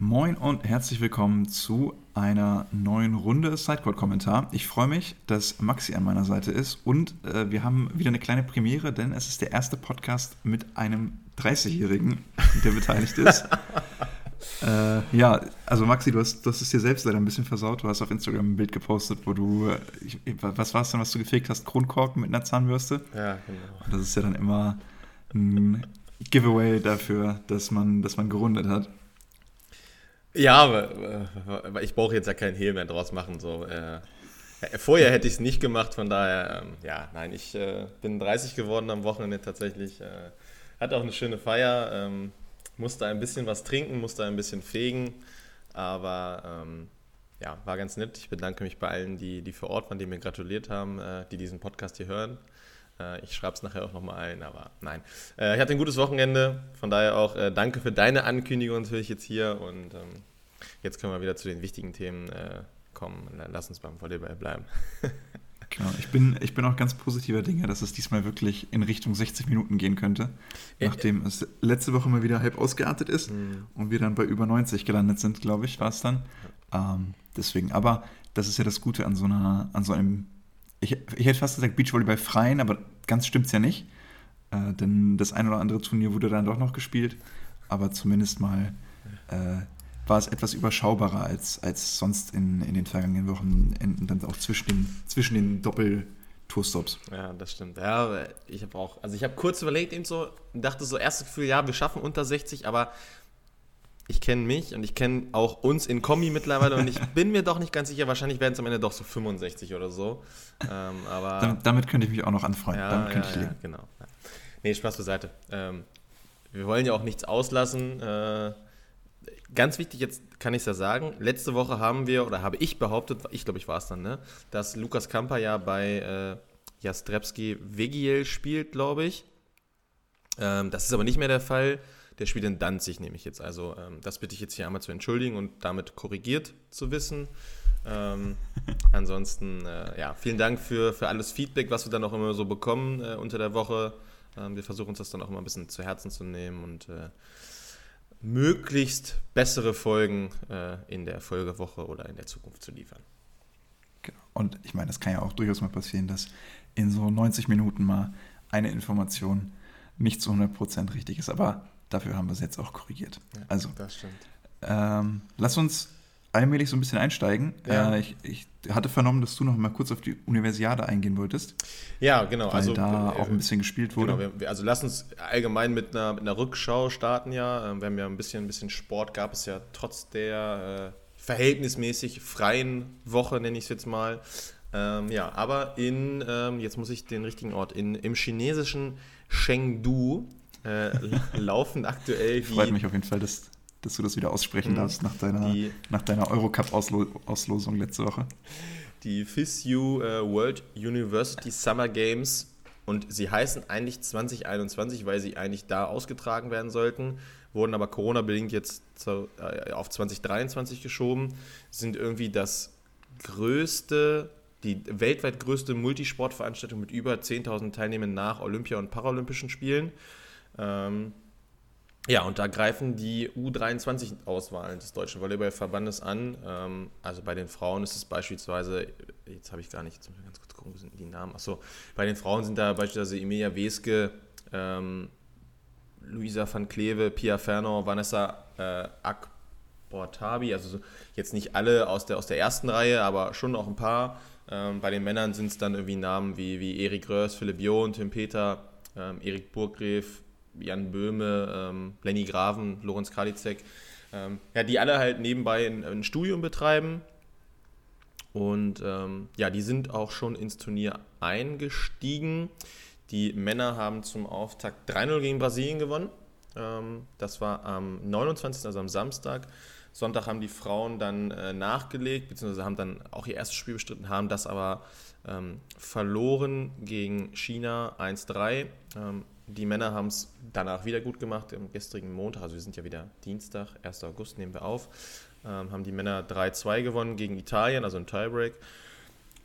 Moin und herzlich willkommen zu einer neuen Runde Sidecourt-Kommentar. Ich freue mich, dass Maxi an meiner Seite ist und äh, wir haben wieder eine kleine Premiere, denn es ist der erste Podcast mit einem 30-Jährigen, der beteiligt ist. äh, ja, also Maxi, du hast, du hast es dir selbst leider ein bisschen versaut. Du hast auf Instagram ein Bild gepostet, wo du, ich, was war es denn, was du gefegt hast? Kronkorken mit einer Zahnbürste? Ja, genau. Und das ist ja dann immer ein Giveaway dafür, dass man, dass man gerundet hat. Ja, aber, ich brauche jetzt ja keinen Hehl mehr draus machen. So. Äh, vorher hätte ich es nicht gemacht, von daher, ähm, ja, nein, ich äh, bin 30 geworden am Wochenende tatsächlich. Äh, hatte auch eine schöne Feier, ähm, musste ein bisschen was trinken, musste ein bisschen fegen, aber ähm, ja, war ganz nett. Ich bedanke mich bei allen, die, die vor Ort waren, die mir gratuliert haben, äh, die diesen Podcast hier hören. Äh, ich schreibe es nachher auch nochmal ein, aber nein. Äh, ich hatte ein gutes Wochenende, von daher auch äh, danke für deine Ankündigung natürlich jetzt hier und ähm, jetzt können wir wieder zu den wichtigen Themen kommen. Lass uns beim Volleyball bleiben. Genau, ich bin, ich bin auch ganz positiver Dinge, dass es diesmal wirklich in Richtung 60 Minuten gehen könnte, nachdem es letzte Woche mal wieder halb ausgeartet ist mhm. und wir dann bei über 90 gelandet sind, glaube ich, war es dann. Ähm, deswegen, aber das ist ja das Gute an so einer, an so einem ich, ich hätte fast gesagt Beachvolleyball freien, aber ganz stimmt es ja nicht. Äh, denn das ein oder andere Turnier wurde dann doch noch gespielt. Aber zumindest mal äh, war es etwas überschaubarer als, als sonst in, in den vergangenen Wochen, in, dann auch zwischen den, zwischen den Doppel-Tourstops. Ja, das stimmt. Ja, ich habe auch, also ich habe kurz überlegt, eben so, dachte so, erstes Gefühl, ja, wir schaffen unter 60, aber ich kenne mich und ich kenne auch uns in Kombi mittlerweile und ich bin mir doch nicht ganz sicher, wahrscheinlich werden es am Ende doch so 65 oder so. Ähm, aber damit, damit, könnte ich mich auch noch anfreunden. Ja, damit könnte ja, ich leben. Ja, genau. Ja. Nee, Spaß beiseite. Ähm, wir wollen ja auch nichts auslassen. Äh, ganz wichtig, jetzt kann ich es ja sagen, letzte Woche haben wir, oder habe ich behauptet, ich glaube, ich war es dann, ne, dass Lukas Kamper ja bei äh, Jastrebski Vegiel spielt, glaube ich. Ähm, das ist aber nicht mehr der Fall. Der spielt in Danzig, nehme ich jetzt. Also ähm, das bitte ich jetzt hier einmal zu entschuldigen und damit korrigiert zu wissen. Ähm, ansonsten, äh, ja, vielen Dank für, für alles Feedback, was wir dann auch immer so bekommen äh, unter der Woche. Ähm, wir versuchen uns das dann auch immer ein bisschen zu Herzen zu nehmen und äh, möglichst bessere Folgen äh, in der Folgewoche oder in der Zukunft zu liefern. Genau. Und ich meine, es kann ja auch durchaus mal passieren, dass in so 90 Minuten mal eine Information nicht zu 100% richtig ist. Aber Dafür haben wir es jetzt auch korrigiert. Ja, also, das stimmt. Ähm, lass uns allmählich so ein bisschen einsteigen. Ja. Äh, ich, ich, hatte vernommen, dass du noch mal kurz auf die Universiade eingehen wolltest. Ja, genau. Weil also da äh, auch ein bisschen gespielt wurde. Genau, wir, also lass uns allgemein mit einer, mit einer Rückschau starten ja. Ähm, wir haben ja ein bisschen, ein bisschen Sport, gab es ja trotz der äh, verhältnismäßig freien Woche, nenne ich es jetzt mal. Ähm, ja, aber in, ähm, jetzt muss ich den richtigen Ort, in, im chinesischen Chengdu äh, laufen aktuell die. Freut mich auf jeden Fall, dass, dass du das wieder aussprechen mh, darfst nach deiner, die, nach deiner Eurocup-Auslosung letzte Woche. Die FISU äh, World University Summer Games und sie heißen eigentlich 2021, weil sie eigentlich da ausgetragen werden sollten, wurden aber Corona-bedingt jetzt zu, äh, auf 2023 geschoben, sind irgendwie das größte, die weltweit größte Multisportveranstaltung mit über 10.000 Teilnehmern nach Olympia- und Paralympischen Spielen. Ähm, ja, und da greifen die U23-Auswahlen des Deutschen Volleyballverbandes an. Ähm, also bei den Frauen ist es beispielsweise, jetzt habe ich gar nicht, jetzt muss ganz kurz gucken, wo sind die Namen? Achso, bei den Frauen sind da beispielsweise Emilia Weske, ähm, Luisa van Kleve, Pia Ferner, Vanessa äh, Akbortabi, also jetzt nicht alle aus der, aus der ersten Reihe, aber schon auch ein paar. Ähm, bei den Männern sind es dann irgendwie Namen wie, wie Erik Röhrs, Philipp John, Tim Peter, ähm, Erik Burggräf, Jan Böhme, ähm, Lenny Graven, Lorenz Kalizek, ähm, ja, die alle halt nebenbei ein, ein Studium betreiben. Und ähm, ja, die sind auch schon ins Turnier eingestiegen. Die Männer haben zum Auftakt 3-0 gegen Brasilien gewonnen. Ähm, das war am 29., also am Samstag. Sonntag haben die Frauen dann äh, nachgelegt, beziehungsweise haben dann auch ihr erstes Spiel bestritten, haben das aber ähm, verloren gegen China 1-3. Ähm, die Männer haben es danach wieder gut gemacht, am gestrigen Montag, also wir sind ja wieder Dienstag, 1. August nehmen wir auf, ähm, haben die Männer 3-2 gewonnen gegen Italien, also ein Tiebreak.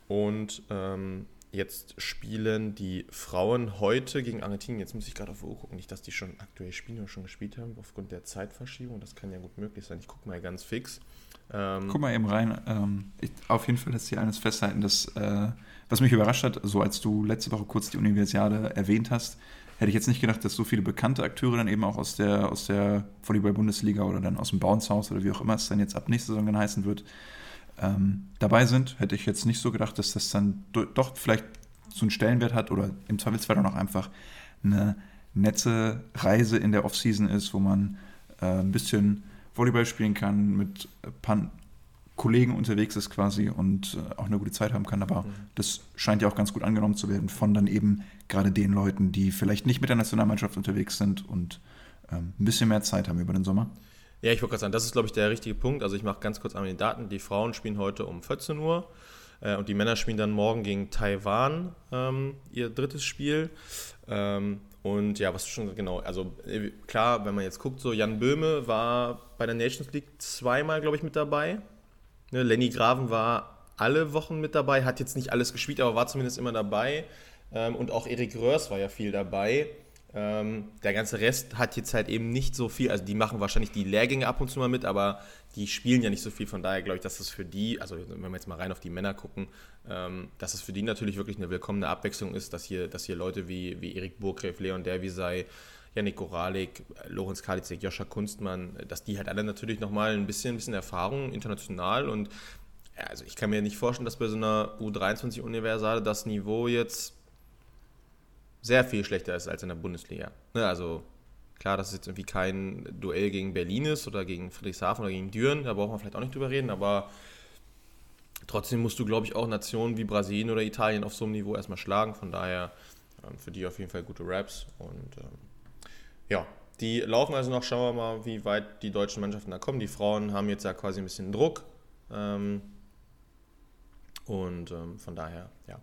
Und ähm, jetzt spielen die Frauen heute gegen Argentinien. Jetzt muss ich gerade auf die Uhr gucken, nicht, dass die schon aktuell spielen oder schon gespielt haben, aufgrund der Zeitverschiebung. Das kann ja gut möglich sein. Ich gucke mal ganz fix. Ähm, Guck mal eben rein. Ähm, ich, auf jeden Fall lässt sich eines festhalten, dass, äh, was mich überrascht hat, so als du letzte Woche kurz die Universiade erwähnt hast, hätte ich jetzt nicht gedacht, dass so viele bekannte Akteure dann eben auch aus der, aus der Volleyball-Bundesliga oder dann aus dem Bounce House oder wie auch immer es dann jetzt ab nächster Saison dann heißen wird, ähm, dabei sind. Hätte ich jetzt nicht so gedacht, dass das dann doch vielleicht so einen Stellenwert hat oder im Zweifelsfall auch einfach eine nette Reise in der Offseason ist, wo man äh, ein bisschen Volleyball spielen kann, mit ein Kollegen unterwegs ist quasi und äh, auch eine gute Zeit haben kann. Aber mhm. das scheint ja auch ganz gut angenommen zu werden von dann eben gerade den Leuten, die vielleicht nicht mit der Nationalmannschaft unterwegs sind und ähm, ein bisschen mehr Zeit haben über den Sommer. Ja, ich wollte gerade sagen, das ist, glaube ich, der richtige Punkt. Also ich mache ganz kurz einmal die Daten. Die Frauen spielen heute um 14 Uhr äh, und die Männer spielen dann morgen gegen Taiwan ähm, ihr drittes Spiel. Ähm, und ja, was schon genau, also äh, klar, wenn man jetzt guckt, so Jan Böhme war bei der Nations League zweimal, glaube ich, mit dabei. Ne, Lenny Graven war alle Wochen mit dabei, hat jetzt nicht alles gespielt, aber war zumindest immer dabei. Ähm, und auch Erik Röhrs war ja viel dabei. Ähm, der ganze Rest hat jetzt halt eben nicht so viel, also die machen wahrscheinlich die Lehrgänge ab und zu mal mit, aber die spielen ja nicht so viel. Von daher glaube ich, dass das für die, also wenn wir jetzt mal rein auf die Männer gucken, ähm, dass es für die natürlich wirklich eine willkommene Abwechslung ist, dass hier, dass hier Leute wie, wie Erik Burgreff, Leon Derwisei, Janik Goralik, Lorenz Kalizek, Joscha Kunstmann, dass die halt alle natürlich nochmal ein bisschen, ein bisschen Erfahrung international und ja, also ich kann mir nicht vorstellen, dass bei so einer U23-Universale das Niveau jetzt sehr viel schlechter ist als in der Bundesliga. Ne, also klar, dass es jetzt irgendwie kein Duell gegen Berlin ist oder gegen Friedrichshafen oder gegen Düren, da brauchen wir vielleicht auch nicht drüber reden, aber trotzdem musst du, glaube ich, auch Nationen wie Brasilien oder Italien auf so einem Niveau erstmal schlagen. Von daher ähm, für die auf jeden Fall gute Raps. Und ähm, ja, die laufen also noch. Schauen wir mal, wie weit die deutschen Mannschaften da kommen. Die Frauen haben jetzt ja quasi ein bisschen Druck. Ähm, und ähm, von daher, ja.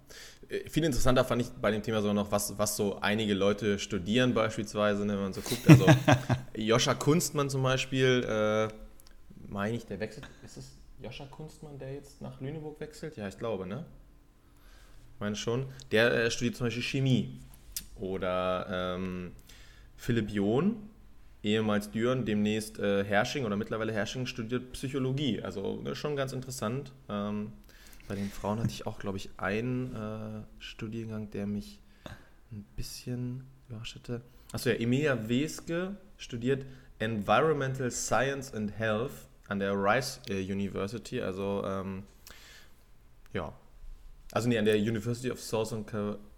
Äh, viel interessanter fand ich bei dem Thema so noch, was, was so einige Leute studieren beispielsweise, ne, wenn man so guckt. Also Joscha Kunstmann zum Beispiel, äh, meine ich, der wechselt, ist es Joscha Kunstmann, der jetzt nach Lüneburg wechselt? Ja, ich glaube, ne? Ich meine schon. Der äh, studiert zum Beispiel Chemie. Oder ähm, Philipp John, ehemals Düren, demnächst äh, Hersching oder mittlerweile Hersching studiert Psychologie. Also ne, schon ganz interessant. Ähm, bei den Frauen hatte ich auch, glaube ich, einen äh, Studiengang, der mich ein bisschen überrascht hatte. Achso, ja, Emilia Weske studiert Environmental Science and Health an der Rice äh, University, also ähm, ja, also nee, an der University of Southern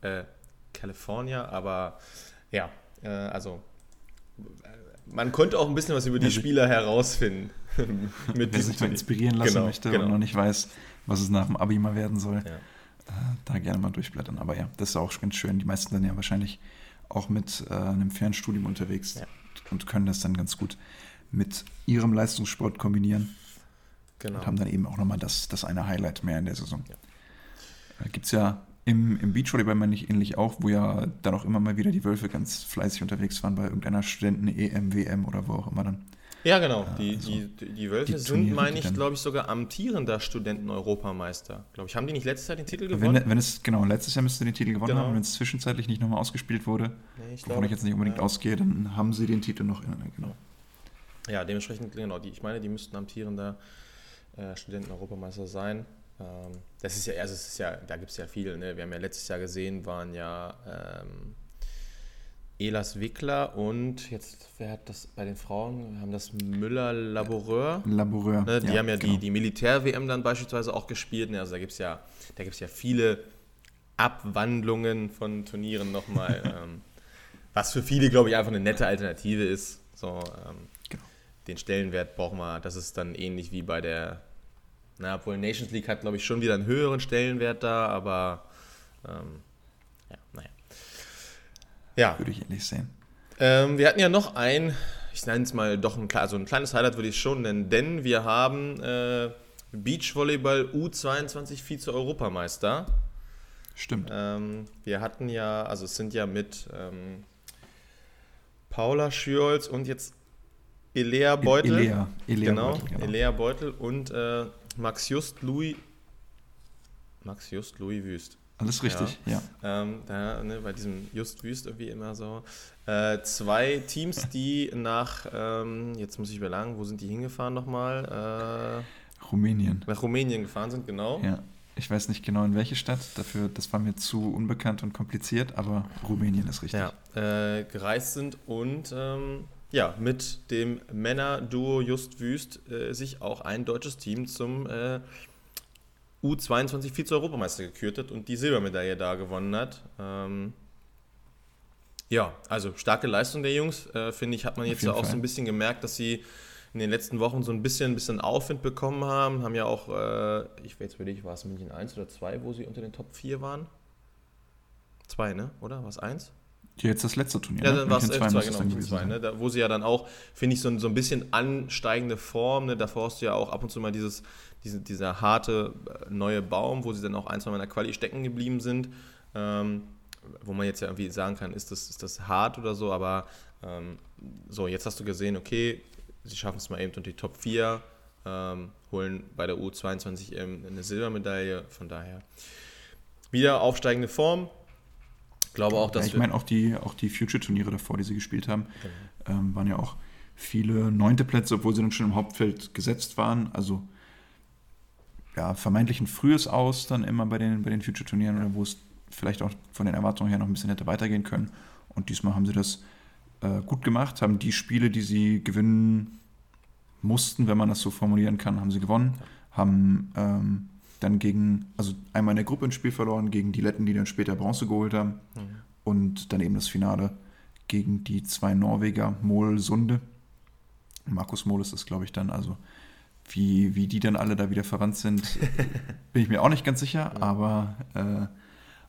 äh, California, aber ja, äh, also man konnte auch ein bisschen was über die Spieler herausfinden. mit Wer sich mal inspirieren lassen genau, möchte genau. und noch nicht weiß, was es nach dem Abi mal werden soll, ja. äh, da gerne mal durchblättern. Aber ja, das ist auch ganz schön. Die meisten sind ja wahrscheinlich auch mit äh, einem Fernstudium unterwegs ja. und können das dann ganz gut mit ihrem Leistungssport kombinieren. Genau. Und haben dann eben auch nochmal das, das eine Highlight mehr in der Saison. Ja. Äh, Gibt es ja im, im Beachvolleyball meine ähnlich auch, wo ja dann auch immer mal wieder die Wölfe ganz fleißig unterwegs waren bei irgendeiner Studenten-EM, WM oder wo auch immer dann. Ja, genau. Die, also, die, die Wölfe die sind, meine ich, glaube ich, sogar amtierender Studenten-Europameister. Glaube ich. Haben die nicht letztes Jahr den Titel gewonnen? Wenn, wenn, es, genau, letztes Jahr müsste den Titel gewonnen genau. haben. Wenn es zwischenzeitlich nicht nochmal ausgespielt wurde, nee, ich wovon glaube, ich jetzt nicht unbedingt ja. ausgehe, dann haben sie den Titel noch in. Genau. Ja, dementsprechend, genau. Die, ich meine, die müssten amtierender äh, Studenten-Europameister sein. Ähm, das ist ja, also es ist ja, da gibt es ja viele. Ne? Wir haben ja letztes Jahr gesehen, waren ja ähm, Elas Wickler und jetzt, wer hat das bei den Frauen? Wir haben das Müller-Laboureur. Laboureur. Ne? Die ja, haben ja genau. die, die Militär-WM dann beispielsweise auch gespielt. Ne? Also da gibt es ja, ja viele Abwandlungen von Turnieren nochmal. ähm, was für viele, glaube ich, einfach eine nette Alternative ist. So, ähm, genau. Den Stellenwert brauchen wir, das ist dann ähnlich wie bei der na, obwohl Nations League hat, glaube ich, schon wieder einen höheren Stellenwert da, aber ähm, ja, naja. Ja. Würde ich ähnlich sehen. Ähm, wir hatten ja noch ein, ich nenne es mal doch ein, also ein kleines Highlight, würde ich schon nennen, denn wir haben äh, Beachvolleyball U22 Vize-Europameister. Stimmt. Ähm, wir hatten ja, also es sind ja mit ähm, Paula Schürholz und jetzt Elea Beutel. Elea, Elea genau, Beutel, genau. Elea Beutel und äh, Max Just Louis. Max Just Louis Wüst. Alles richtig, ja. ja. Ähm, da, ne, bei diesem Just Wüst irgendwie immer so. Äh, zwei Teams, die nach, ähm, jetzt muss ich überlegen, wo sind die hingefahren nochmal? Äh, Rumänien. Nach Rumänien gefahren sind, genau. Ja. Ich weiß nicht genau in welche Stadt, dafür, das war mir zu unbekannt und kompliziert, aber Rumänien ist richtig. Ja, äh, gereist sind und ähm, ja, mit dem Männer-Duo Just Wüst äh, sich auch ein deutsches Team zum äh, U22 Vize-Europameister gekürt hat und die Silbermedaille da gewonnen hat. Ähm, ja, also starke Leistung der Jungs, äh, finde ich, hat man jetzt ja auch Fall. so ein bisschen gemerkt, dass sie in den letzten Wochen so ein bisschen, ein bisschen Aufwind bekommen haben. Haben ja auch, äh, ich weiß ich, war es München 1 oder 2, wo sie unter den Top 4 waren? 2, ne? Oder? War es 1? Jetzt das letzte Turnier. Ja, ne? dann war es 2, genau, 2, ne? da, wo sie ja dann auch, finde ich, so, so ein bisschen ansteigende Form, ne? davor hast du ja auch ab und zu mal dieses, diese, dieser harte äh, neue Baum, wo sie dann auch ein, zwei Mal in der Quali stecken geblieben sind, ähm, wo man jetzt ja irgendwie sagen kann, ist das, ist das hart oder so, aber ähm, so, jetzt hast du gesehen, okay, sie schaffen es mal eben unter die Top 4, ähm, holen bei der U22 eine Silbermedaille, von daher wieder aufsteigende Form, glaube auch, dass. Ja, ich meine, auch die, auch die Future-Turniere davor, die sie gespielt haben, genau. ähm, waren ja auch viele neunte Plätze, obwohl sie dann schon im Hauptfeld gesetzt waren. Also ja, vermeintlich ein frühes Aus dann immer bei den, bei den Future-Turnieren, ja. wo es vielleicht auch von den Erwartungen her noch ein bisschen hätte weitergehen können. Und diesmal haben sie das äh, gut gemacht, haben die Spiele, die sie gewinnen mussten, wenn man das so formulieren kann, haben sie gewonnen, haben ähm, dann gegen, also einmal in der Gruppe ein Spiel verloren gegen die Letten, die dann später Bronze geholt haben. Mhm. Und dann eben das Finale gegen die zwei Norweger, Mol Sunde. Markus Mohl ist das, glaube ich, dann. Also wie, wie die dann alle da wieder verwandt sind, bin ich mir auch nicht ganz sicher, ja. aber äh,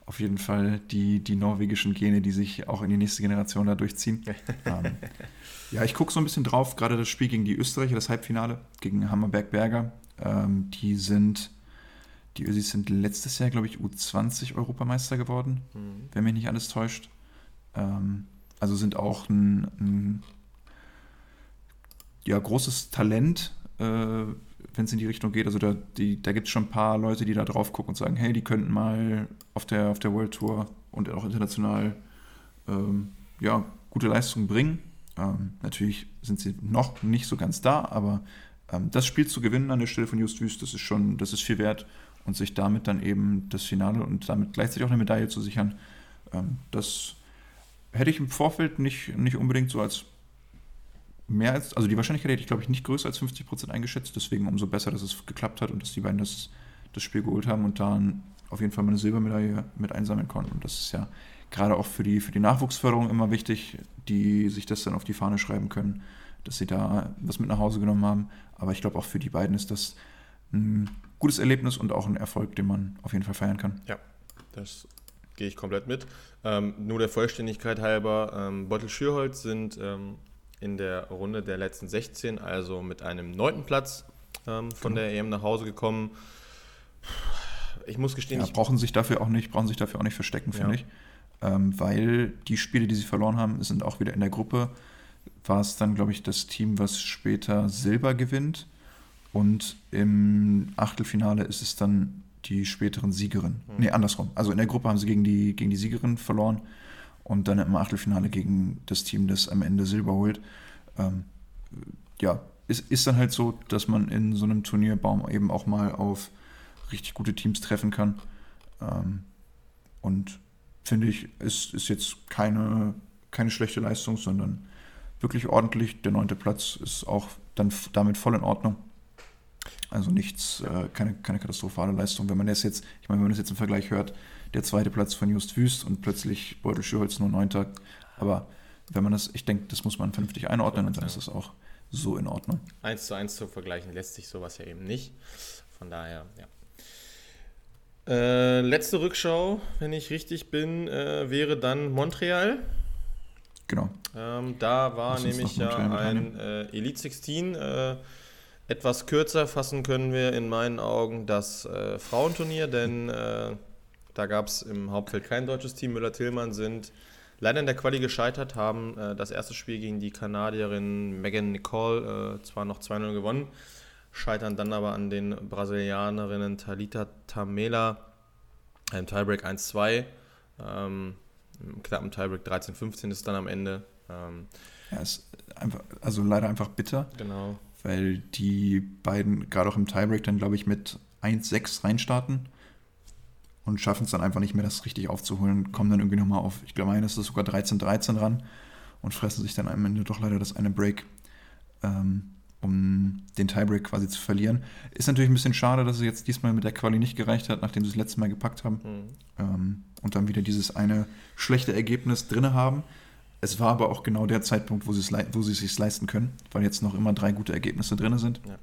auf jeden Fall die, die norwegischen Gene, die sich auch in die nächste Generation da durchziehen. ähm, ja, ich gucke so ein bisschen drauf, gerade das Spiel gegen die Österreicher, das Halbfinale gegen Hammerberg Berger. Ähm, die sind die Ösis sind letztes Jahr, glaube ich, U20 Europameister geworden, mhm. wenn mich nicht alles täuscht. Ähm, also sind auch ein, ein ja, großes Talent, äh, wenn es in die Richtung geht. Also da, da gibt es schon ein paar Leute, die da drauf gucken und sagen, hey, die könnten mal auf der, auf der World Tour und auch international ähm, ja, gute Leistungen bringen. Ähm, natürlich sind sie noch nicht so ganz da, aber ähm, das Spiel zu gewinnen an der Stelle von Just Wüst, das ist schon, das ist viel wert und sich damit dann eben das Finale und damit gleichzeitig auch eine Medaille zu sichern, ähm, das hätte ich im Vorfeld nicht, nicht unbedingt so als mehr als, also die Wahrscheinlichkeit hätte ich glaube ich nicht größer als 50 Prozent eingeschätzt, deswegen umso besser, dass es geklappt hat und dass die beiden das, das Spiel geholt haben und dann auf jeden Fall mal eine Silbermedaille mit einsammeln konnten. Und das ist ja gerade auch für die, für die Nachwuchsförderung immer wichtig, die sich das dann auf die Fahne schreiben können, dass sie da was mit nach Hause genommen haben. Aber ich glaube auch für die beiden ist das ein gutes Erlebnis und auch ein Erfolg, den man auf jeden Fall feiern kann. Ja, das gehe ich komplett mit. Ähm, nur der Vollständigkeit halber, ähm, Bottle Schürholz sind ähm, in der Runde der letzten 16, also mit einem neunten Platz ähm, von genau. der EM nach Hause gekommen. Ich muss gestehen, ja, brauchen sich dafür auch nicht, brauchen sich dafür auch nicht verstecken, finde ja. ich. Ähm, weil die Spiele, die sie verloren haben, sind auch wieder in der Gruppe. War es dann, glaube ich, das Team, was später Silber gewinnt. Und im Achtelfinale ist es dann die späteren Siegerin. Mhm. Nee, andersrum. Also in der Gruppe haben sie gegen die, gegen die Siegerin verloren und dann im Achtelfinale gegen das Team, das am Ende Silber holt. Ähm, ja, ist, ist dann halt so, dass man in so einem Turnierbaum eben auch mal auf richtig gute Teams treffen kann. Ähm, und finde ich, ist, ist jetzt keine, keine schlechte Leistung, sondern wirklich ordentlich. Der neunte Platz ist auch dann damit voll in Ordnung. Also nichts, äh, keine, keine katastrophale Leistung. Wenn man das jetzt, ich meine, wenn man das jetzt im Vergleich hört, der zweite Platz von Just Wüst und plötzlich Beutel Schürholz nur neunter. Aber wenn man das, ich denke, das muss man vernünftig einordnen und dann ist das auch so in Ordnung. Eins zu eins zu vergleichen lässt sich sowas ja eben nicht. Von daher, ja. Äh, letzte Rückschau, wenn ich richtig bin, äh, wäre dann Montreal. Genau. Ähm, da war nämlich ja ein äh, Elite 16 etwas kürzer fassen können wir in meinen Augen das äh, Frauenturnier, denn äh, da gab es im Hauptfeld kein deutsches Team. Müller-Tillmann sind leider in der Quali gescheitert, haben äh, das erste Spiel gegen die Kanadierin Megan Nicole äh, zwar noch 2-0 gewonnen, scheitern dann aber an den Brasilianerinnen Talita Tamela Im Tiebreak 1-2. Ähm, Im knappen Tiebreak 13-15 ist dann am Ende. Ähm, ja, ist einfach, also leider einfach bitter. Genau. Weil die beiden gerade auch im Tiebreak dann, glaube ich, mit 1-6 reinstarten und schaffen es dann einfach nicht mehr, das richtig aufzuholen. Kommen dann irgendwie nochmal auf, ich glaube, eines ist sogar 13-13 ran und fressen sich dann am Ende doch leider das eine Break, ähm, um den Tiebreak quasi zu verlieren. Ist natürlich ein bisschen schade, dass es jetzt diesmal mit der Quali nicht gereicht hat, nachdem sie es letztes Mal gepackt haben mhm. ähm, und dann wieder dieses eine schlechte Ergebnis drin haben. Es war aber auch genau der Zeitpunkt, wo sie es, wo sie es sich leisten können, weil jetzt noch immer drei gute Ergebnisse drin sind. Ja.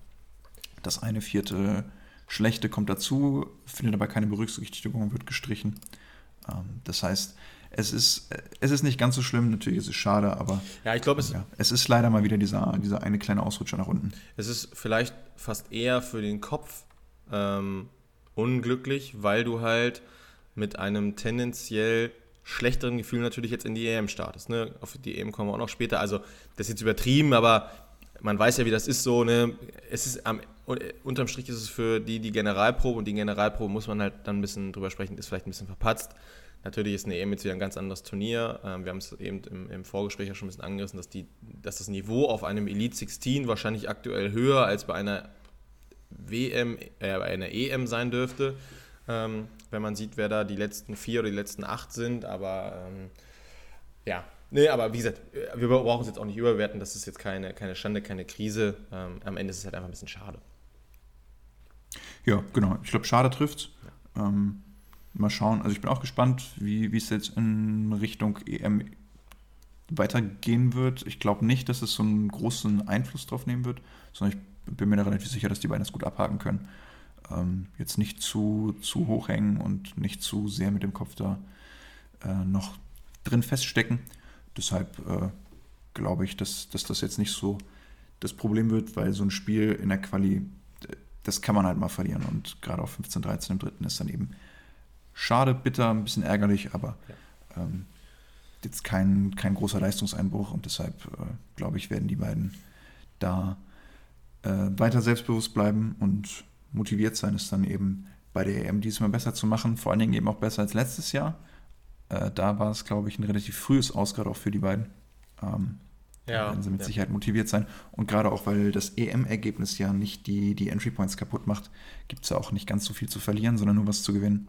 Das eine vierte schlechte kommt dazu, findet aber keine Berücksichtigung, wird gestrichen. Ähm, das heißt, es ist, es ist nicht ganz so schlimm, natürlich ist es schade, aber ja, ich glaube, es, ja, es ist leider mal wieder dieser, dieser eine kleine Ausrutscher nach unten. Es ist vielleicht fast eher für den Kopf ähm, unglücklich, weil du halt mit einem tendenziell schlechteren Gefühl natürlich jetzt in die EM startest. Ne? Auf die EM kommen wir auch noch später. Also das ist jetzt übertrieben, aber man weiß ja, wie das ist so. Ne? Es ist am, unterm Strich ist es für die die Generalprobe und die Generalprobe muss man halt dann ein bisschen drüber sprechen, ist vielleicht ein bisschen verpatzt. Natürlich ist eine EM jetzt wieder ein ganz anderes Turnier. Ähm, wir haben es eben im, im, Vorgespräch ja schon ein bisschen angerissen, dass, die, dass das Niveau auf einem Elite 16 wahrscheinlich aktuell höher als bei einer WM, äh, bei einer EM sein dürfte, ähm, wenn man sieht, wer da die letzten vier oder die letzten acht sind. Aber ähm, ja, nee, aber wie gesagt, wir brauchen es jetzt auch nicht überwerten. Das ist jetzt keine, keine Schande, keine Krise. Ähm, am Ende ist es halt einfach ein bisschen schade. Ja, genau. Ich glaube, schade trifft. Ja. Ähm, mal schauen. Also ich bin auch gespannt, wie, wie es jetzt in Richtung EM weitergehen wird. Ich glaube nicht, dass es so einen großen Einfluss drauf nehmen wird, sondern ich bin mir da relativ sicher, dass die beiden das gut abhaken können. Ähm, jetzt nicht zu, zu hoch hängen und nicht zu sehr mit dem Kopf da äh, noch drin feststecken. Deshalb äh, glaube ich, dass, dass das jetzt nicht so das Problem wird, weil so ein Spiel in der Quali, das kann man halt mal verlieren. Und gerade auf 15, 13 im dritten ist dann eben schade, bitter, ein bisschen ärgerlich, aber ja. ähm, jetzt kein, kein großer Leistungseinbruch und deshalb äh, glaube ich, werden die beiden da äh, weiter selbstbewusst bleiben und motiviert sein, es dann eben bei der EM diesmal besser zu machen, vor allen Dingen eben auch besser als letztes Jahr. Äh, da war es, glaube ich, ein relativ frühes Aus, auch für die beiden. Ähm, ja, werden sie mit ja. Sicherheit motiviert sein. Und gerade auch, weil das EM-Ergebnis ja nicht die, die Entry Points kaputt macht, gibt es ja auch nicht ganz so viel zu verlieren, sondern nur was zu gewinnen.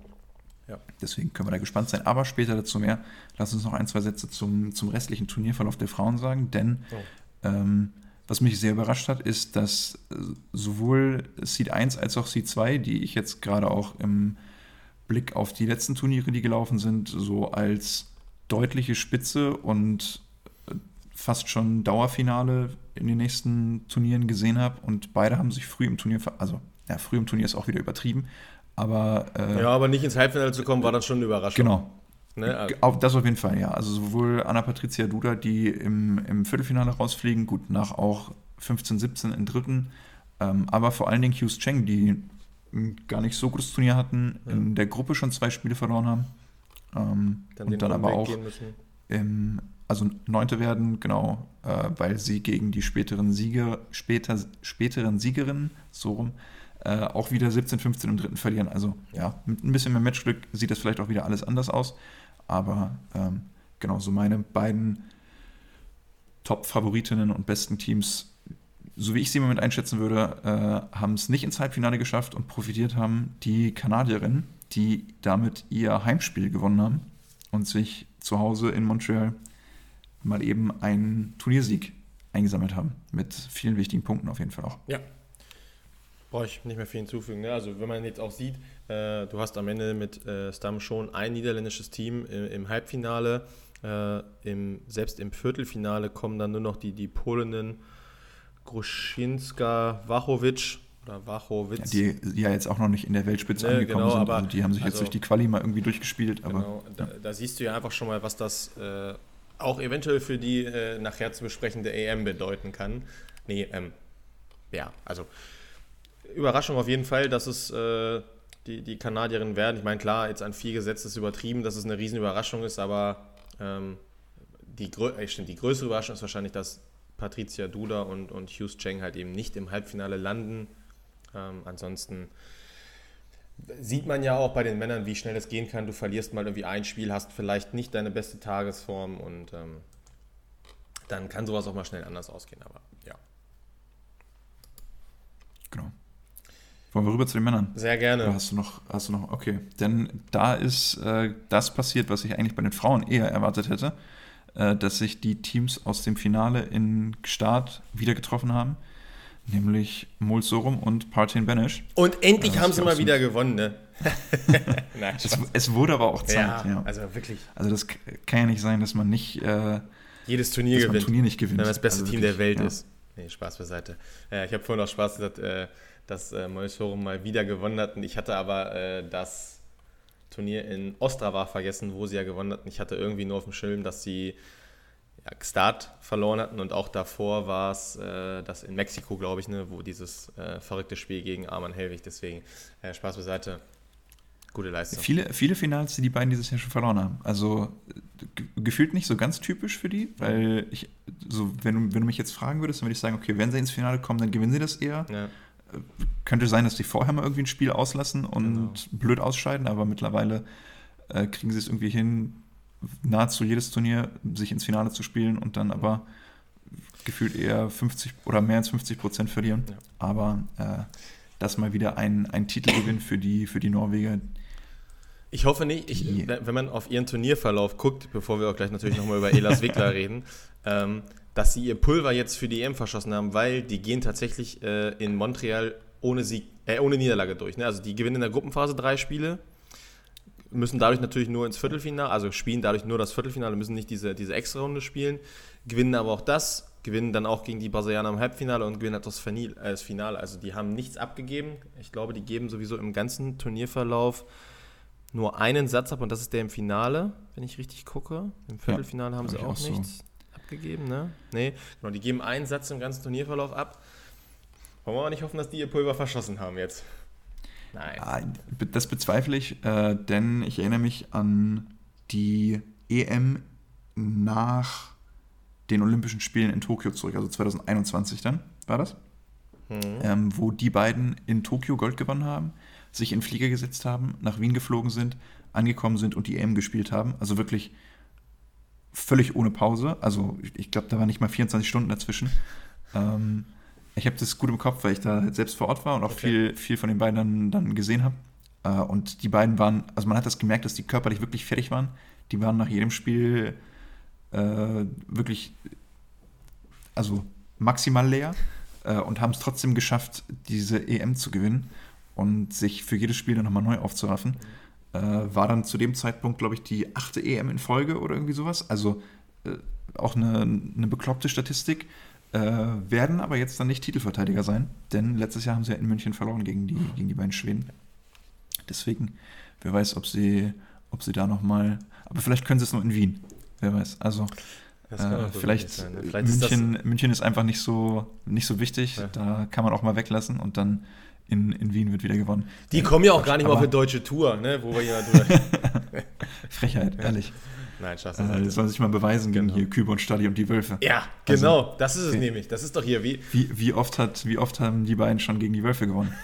Ja. Deswegen können wir da gespannt sein. Aber später dazu mehr. Lass uns noch ein, zwei Sätze zum, zum restlichen Turnierverlauf der Frauen sagen, denn oh. ähm, was mich sehr überrascht hat, ist, dass äh, sowohl Seed 1 als auch Seed 2, die ich jetzt gerade auch im Blick auf die letzten Turniere, die gelaufen sind, so als deutliche Spitze und äh, fast schon Dauerfinale in den nächsten Turnieren gesehen habe. Und beide haben sich früh im Turnier, also ja, früh im Turnier ist auch wieder übertrieben, aber. Äh, ja, aber nicht ins Halbfinale zu kommen, war dann schon eine Überraschung. Genau. Ne? Also das auf jeden Fall, ja. Also sowohl Anna-Patricia Duda, die im, im Viertelfinale rausfliegen, gut, nach auch 15, 17 im dritten, ähm, aber vor allen Dingen Hughes Cheng, die gar nicht so gutes Turnier hatten, ja. in der Gruppe schon zwei Spiele verloren haben. Ähm, dann und dann aber auch im, also Neunte werden, genau, äh, weil sie gegen die späteren Sieger, später, späteren Siegerinnen, so rum, äh, auch wieder 17, 15 im dritten verlieren. Also ja, mit ein bisschen mehr Matchglück sieht das vielleicht auch wieder alles anders aus. Aber ähm, genau, so meine beiden Top-Favoritinnen und besten Teams, so wie ich sie im Moment einschätzen würde, äh, haben es nicht ins Halbfinale geschafft und profitiert haben die Kanadierinnen, die damit ihr Heimspiel gewonnen haben und sich zu Hause in Montreal mal eben einen Turniersieg eingesammelt haben. Mit vielen wichtigen Punkten auf jeden Fall auch. Ja, brauche ich nicht mehr viel hinzufügen. Ne? Also wenn man jetzt auch sieht, äh, du hast am Ende mit äh, Stam schon ein niederländisches Team im, im Halbfinale. Äh, im, selbst im Viertelfinale kommen dann nur noch die, die Polinnen Gruschinska, Wachowicz oder Wachowitz. Ja, die ja jetzt auch noch nicht in der Weltspitze ne, angekommen genau, sind. Aber, also die haben sich also, jetzt durch die Quali mal irgendwie durchgespielt. Aber, genau, ja. da, da, siehst du ja einfach schon mal, was das äh, auch eventuell für die äh, nachher zu besprechende EM bedeuten kann. Nee, ähm, ja, also Überraschung auf jeden Fall, dass es äh, die, die Kanadierinnen werden. Ich meine, klar, jetzt an vier gesetzt ist übertrieben, dass es eine riesen Überraschung ist, aber ähm, die, äh, stimmt, die größere Überraschung ist wahrscheinlich, dass Patricia Duda und, und Hughes Cheng halt eben nicht im Halbfinale landen. Ähm, ansonsten sieht man ja auch bei den Männern, wie schnell das gehen kann. Du verlierst mal irgendwie ein Spiel, hast vielleicht nicht deine beste Tagesform und ähm, dann kann sowas auch mal schnell anders ausgehen. Aber ja. Genau. Wollen wir rüber zu den Männern? Sehr gerne. Oder hast du noch, hast du noch, okay. Denn da ist äh, das passiert, was ich eigentlich bei den Frauen eher erwartet hätte, äh, dass sich die Teams aus dem Finale in Start wieder getroffen haben, nämlich Mulsorum und Partin Banish. Und endlich äh, haben sie mal wieder gewonnen, ne? Nein, es, es, wurde aber auch Zeit. Ja, ja, also wirklich. Also das kann ja nicht sein, dass man nicht äh, jedes Turnier gewinnt. Turnier nicht gewinnt. Wenn man das beste also Team wirklich, der Welt ja. ist. Nee, Spaß beiseite. Ja, ich habe vorhin auch Spaß gesagt, äh, dass äh, Moisorum mal wieder gewonnen hat. Und ich hatte aber äh, das Turnier in Ostrava vergessen, wo sie ja gewonnen hatten. Ich hatte irgendwie nur auf dem Schirm, dass sie ja, Start verloren hatten und auch davor war es äh, das in Mexiko, glaube ich, ne, wo dieses äh, verrückte Spiel gegen Arman Helwig. Deswegen äh, Spaß beiseite. Gute Leistung. Viele, viele Finals, die die beiden dieses Jahr schon verloren haben. Also gefühlt nicht so ganz typisch für die, weil ich, so, wenn, du, wenn du mich jetzt fragen würdest, dann würde ich sagen, okay, wenn sie ins Finale kommen, dann gewinnen sie das eher. Ja. Könnte sein, dass die vorher mal irgendwie ein Spiel auslassen und genau. blöd ausscheiden, aber mittlerweile äh, kriegen sie es irgendwie hin, nahezu jedes Turnier sich ins Finale zu spielen und dann aber gefühlt eher 50 oder mehr als 50 Prozent verlieren. Ja. Aber äh, das mal wieder ein, ein Titelgewinn für die, für die Norweger. Ich hoffe nicht, ich, wenn man auf ihren Turnierverlauf guckt, bevor wir auch gleich natürlich nochmal über Elas Wickler reden, ähm, dass sie ihr Pulver jetzt für die EM verschossen haben, weil die gehen tatsächlich äh, in Montreal ohne, Sieg, äh, ohne Niederlage durch. Ne? Also die gewinnen in der Gruppenphase drei Spiele, müssen dadurch natürlich nur ins Viertelfinale, also spielen dadurch nur das Viertelfinale, müssen nicht diese, diese Extra-Runde spielen, gewinnen aber auch das, gewinnen dann auch gegen die Brasilianer im Halbfinale und gewinnen halt das, äh, das Finale. Also die haben nichts abgegeben. Ich glaube, die geben sowieso im ganzen Turnierverlauf nur einen Satz ab und das ist der im Finale, wenn ich richtig gucke. Im Viertelfinale ja, haben sie auch, auch nichts. So abgegeben, ne? Nee, genau, die geben einen Satz im ganzen Turnierverlauf ab. Wollen wir auch nicht hoffen, dass die ihr Pulver verschossen haben jetzt. Nein. Ah, das bezweifle ich, äh, denn ich erinnere mich an die EM nach den Olympischen Spielen in Tokio zurück, also 2021 dann war das, mhm. ähm, wo die beiden in Tokio Gold gewonnen haben, sich in Flieger gesetzt haben, nach Wien geflogen sind, angekommen sind und die EM gespielt haben. Also wirklich völlig ohne Pause. Also ich glaube, da waren nicht mal 24 Stunden dazwischen. Ähm, ich habe das gut im Kopf, weil ich da selbst vor Ort war und auch okay. viel, viel von den beiden dann, dann gesehen habe. Äh, und die beiden waren, also man hat das gemerkt, dass die körperlich wirklich fertig waren. Die waren nach jedem Spiel äh, wirklich, also maximal leer äh, und haben es trotzdem geschafft, diese EM zu gewinnen und sich für jedes Spiel dann nochmal neu aufzuraffen. Mhm äh, war dann zu dem Zeitpunkt, glaube ich, die achte EM in Folge oder irgendwie sowas. Also äh, auch eine, eine bekloppte Statistik. Äh, werden aber jetzt dann nicht Titelverteidiger sein, denn letztes Jahr haben sie ja in München verloren gegen die, gegen die beiden Schweden. Deswegen, wer weiß, ob sie, ob sie da nochmal. Aber vielleicht können sie es nur in Wien. Wer weiß. Also. Äh, vielleicht, sein, ne? vielleicht München, ist München ist einfach nicht so, nicht so wichtig. Ja. Da kann man auch mal weglassen und dann in, in Wien wird wieder gewonnen. Die äh, kommen ja auch gar nicht mal auf eine deutsche Tour, ne? wo wir ja Frechheit, ehrlich. Nein, Schatz. Äh, sollen sich mal beweisen gegen genau. hier Kübe und Stadi und die Wölfe. Ja, also, genau, also, das ist es okay. nämlich. Das ist doch hier wie. Wie, wie, oft hat, wie oft haben die beiden schon gegen die Wölfe gewonnen?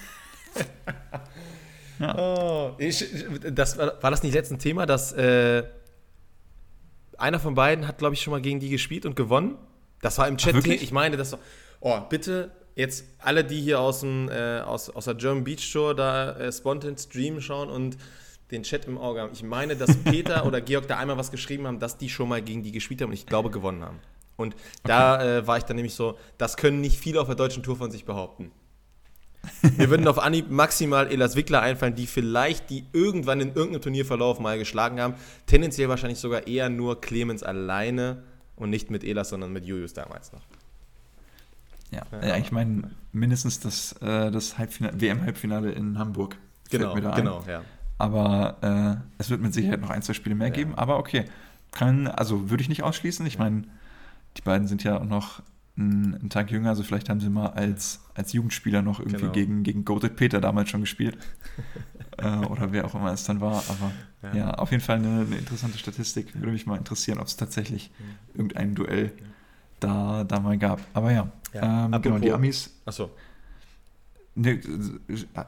ja. oh, ich, das, war, war das nicht letzten Thema, dass äh, einer von beiden hat, glaube ich, schon mal gegen die gespielt und gewonnen? Das war im Chat. Ach, ich meine, das war. Oh, bitte jetzt alle, die hier aus, dem, äh, aus, aus der German Beach Tour da äh, Spontan Stream schauen und den Chat im Auge haben. Ich meine, dass Peter oder Georg da einmal was geschrieben haben, dass die schon mal gegen die gespielt haben und ich glaube gewonnen haben. Und okay. da äh, war ich dann nämlich so, das können nicht viele auf der deutschen Tour von sich behaupten. Wir würden auf Anhieb maximal Elas Wickler einfallen, die vielleicht die irgendwann in irgendeinem Turnierverlauf mal geschlagen haben. Tendenziell wahrscheinlich sogar eher nur Clemens alleine und nicht mit Elas, sondern mit Julius damals noch. Ja, ja. ich meine, mindestens das, äh, das WM-Halbfinale in Hamburg. Genau, genau, ja. Aber äh, es wird mit Sicherheit noch ein, zwei Spiele mehr ja. geben. Aber okay, kann, also würde ich nicht ausschließen. Ich meine, die beiden sind ja auch noch einen, Tag jünger, also vielleicht haben sie mal als, als Jugendspieler noch irgendwie genau. gegen, gegen Goated Peter damals schon gespielt. äh, oder wer auch immer es dann war. Aber ja, ja auf jeden Fall eine, eine, interessante Statistik. Würde mich mal interessieren, ob es tatsächlich irgendein Duell da, da mal gab. Aber ja, ja. Ähm, genau, die Amis. Achso. Ne,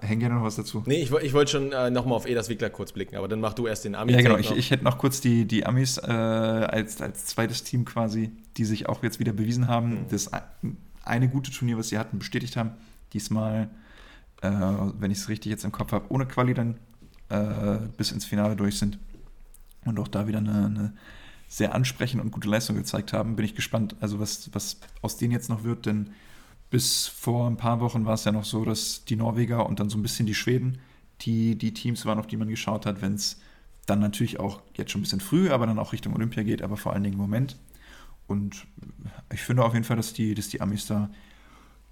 häng gerne noch was dazu. Nee, ich, ich wollte schon äh, nochmal auf Edas Wickler kurz blicken, aber dann mach du erst den Amis. Ja, genau. Ich, ich, hätte noch kurz die, die Amis äh, als, als zweites Team quasi, die sich auch jetzt wieder bewiesen haben, mhm. das eine gute Turnier, was sie hatten, bestätigt haben. Diesmal, äh, wenn ich es richtig jetzt im Kopf habe, ohne Quali dann äh, bis ins Finale durch sind und auch da wieder eine, eine sehr ansprechende und gute Leistung gezeigt haben. Bin ich gespannt, also was, was aus denen jetzt noch wird, denn bis vor ein paar Wochen war es ja noch so, dass die Norweger und dann so ein bisschen die Schweden die, die Teams waren, auf die man geschaut hat, wenn es dann natürlich auch jetzt schon ein bisschen früh, aber dann auch Richtung Olympia geht, aber vor allen Dingen im Moment. Und ich finde auf jeden Fall, dass die, dass die Amis da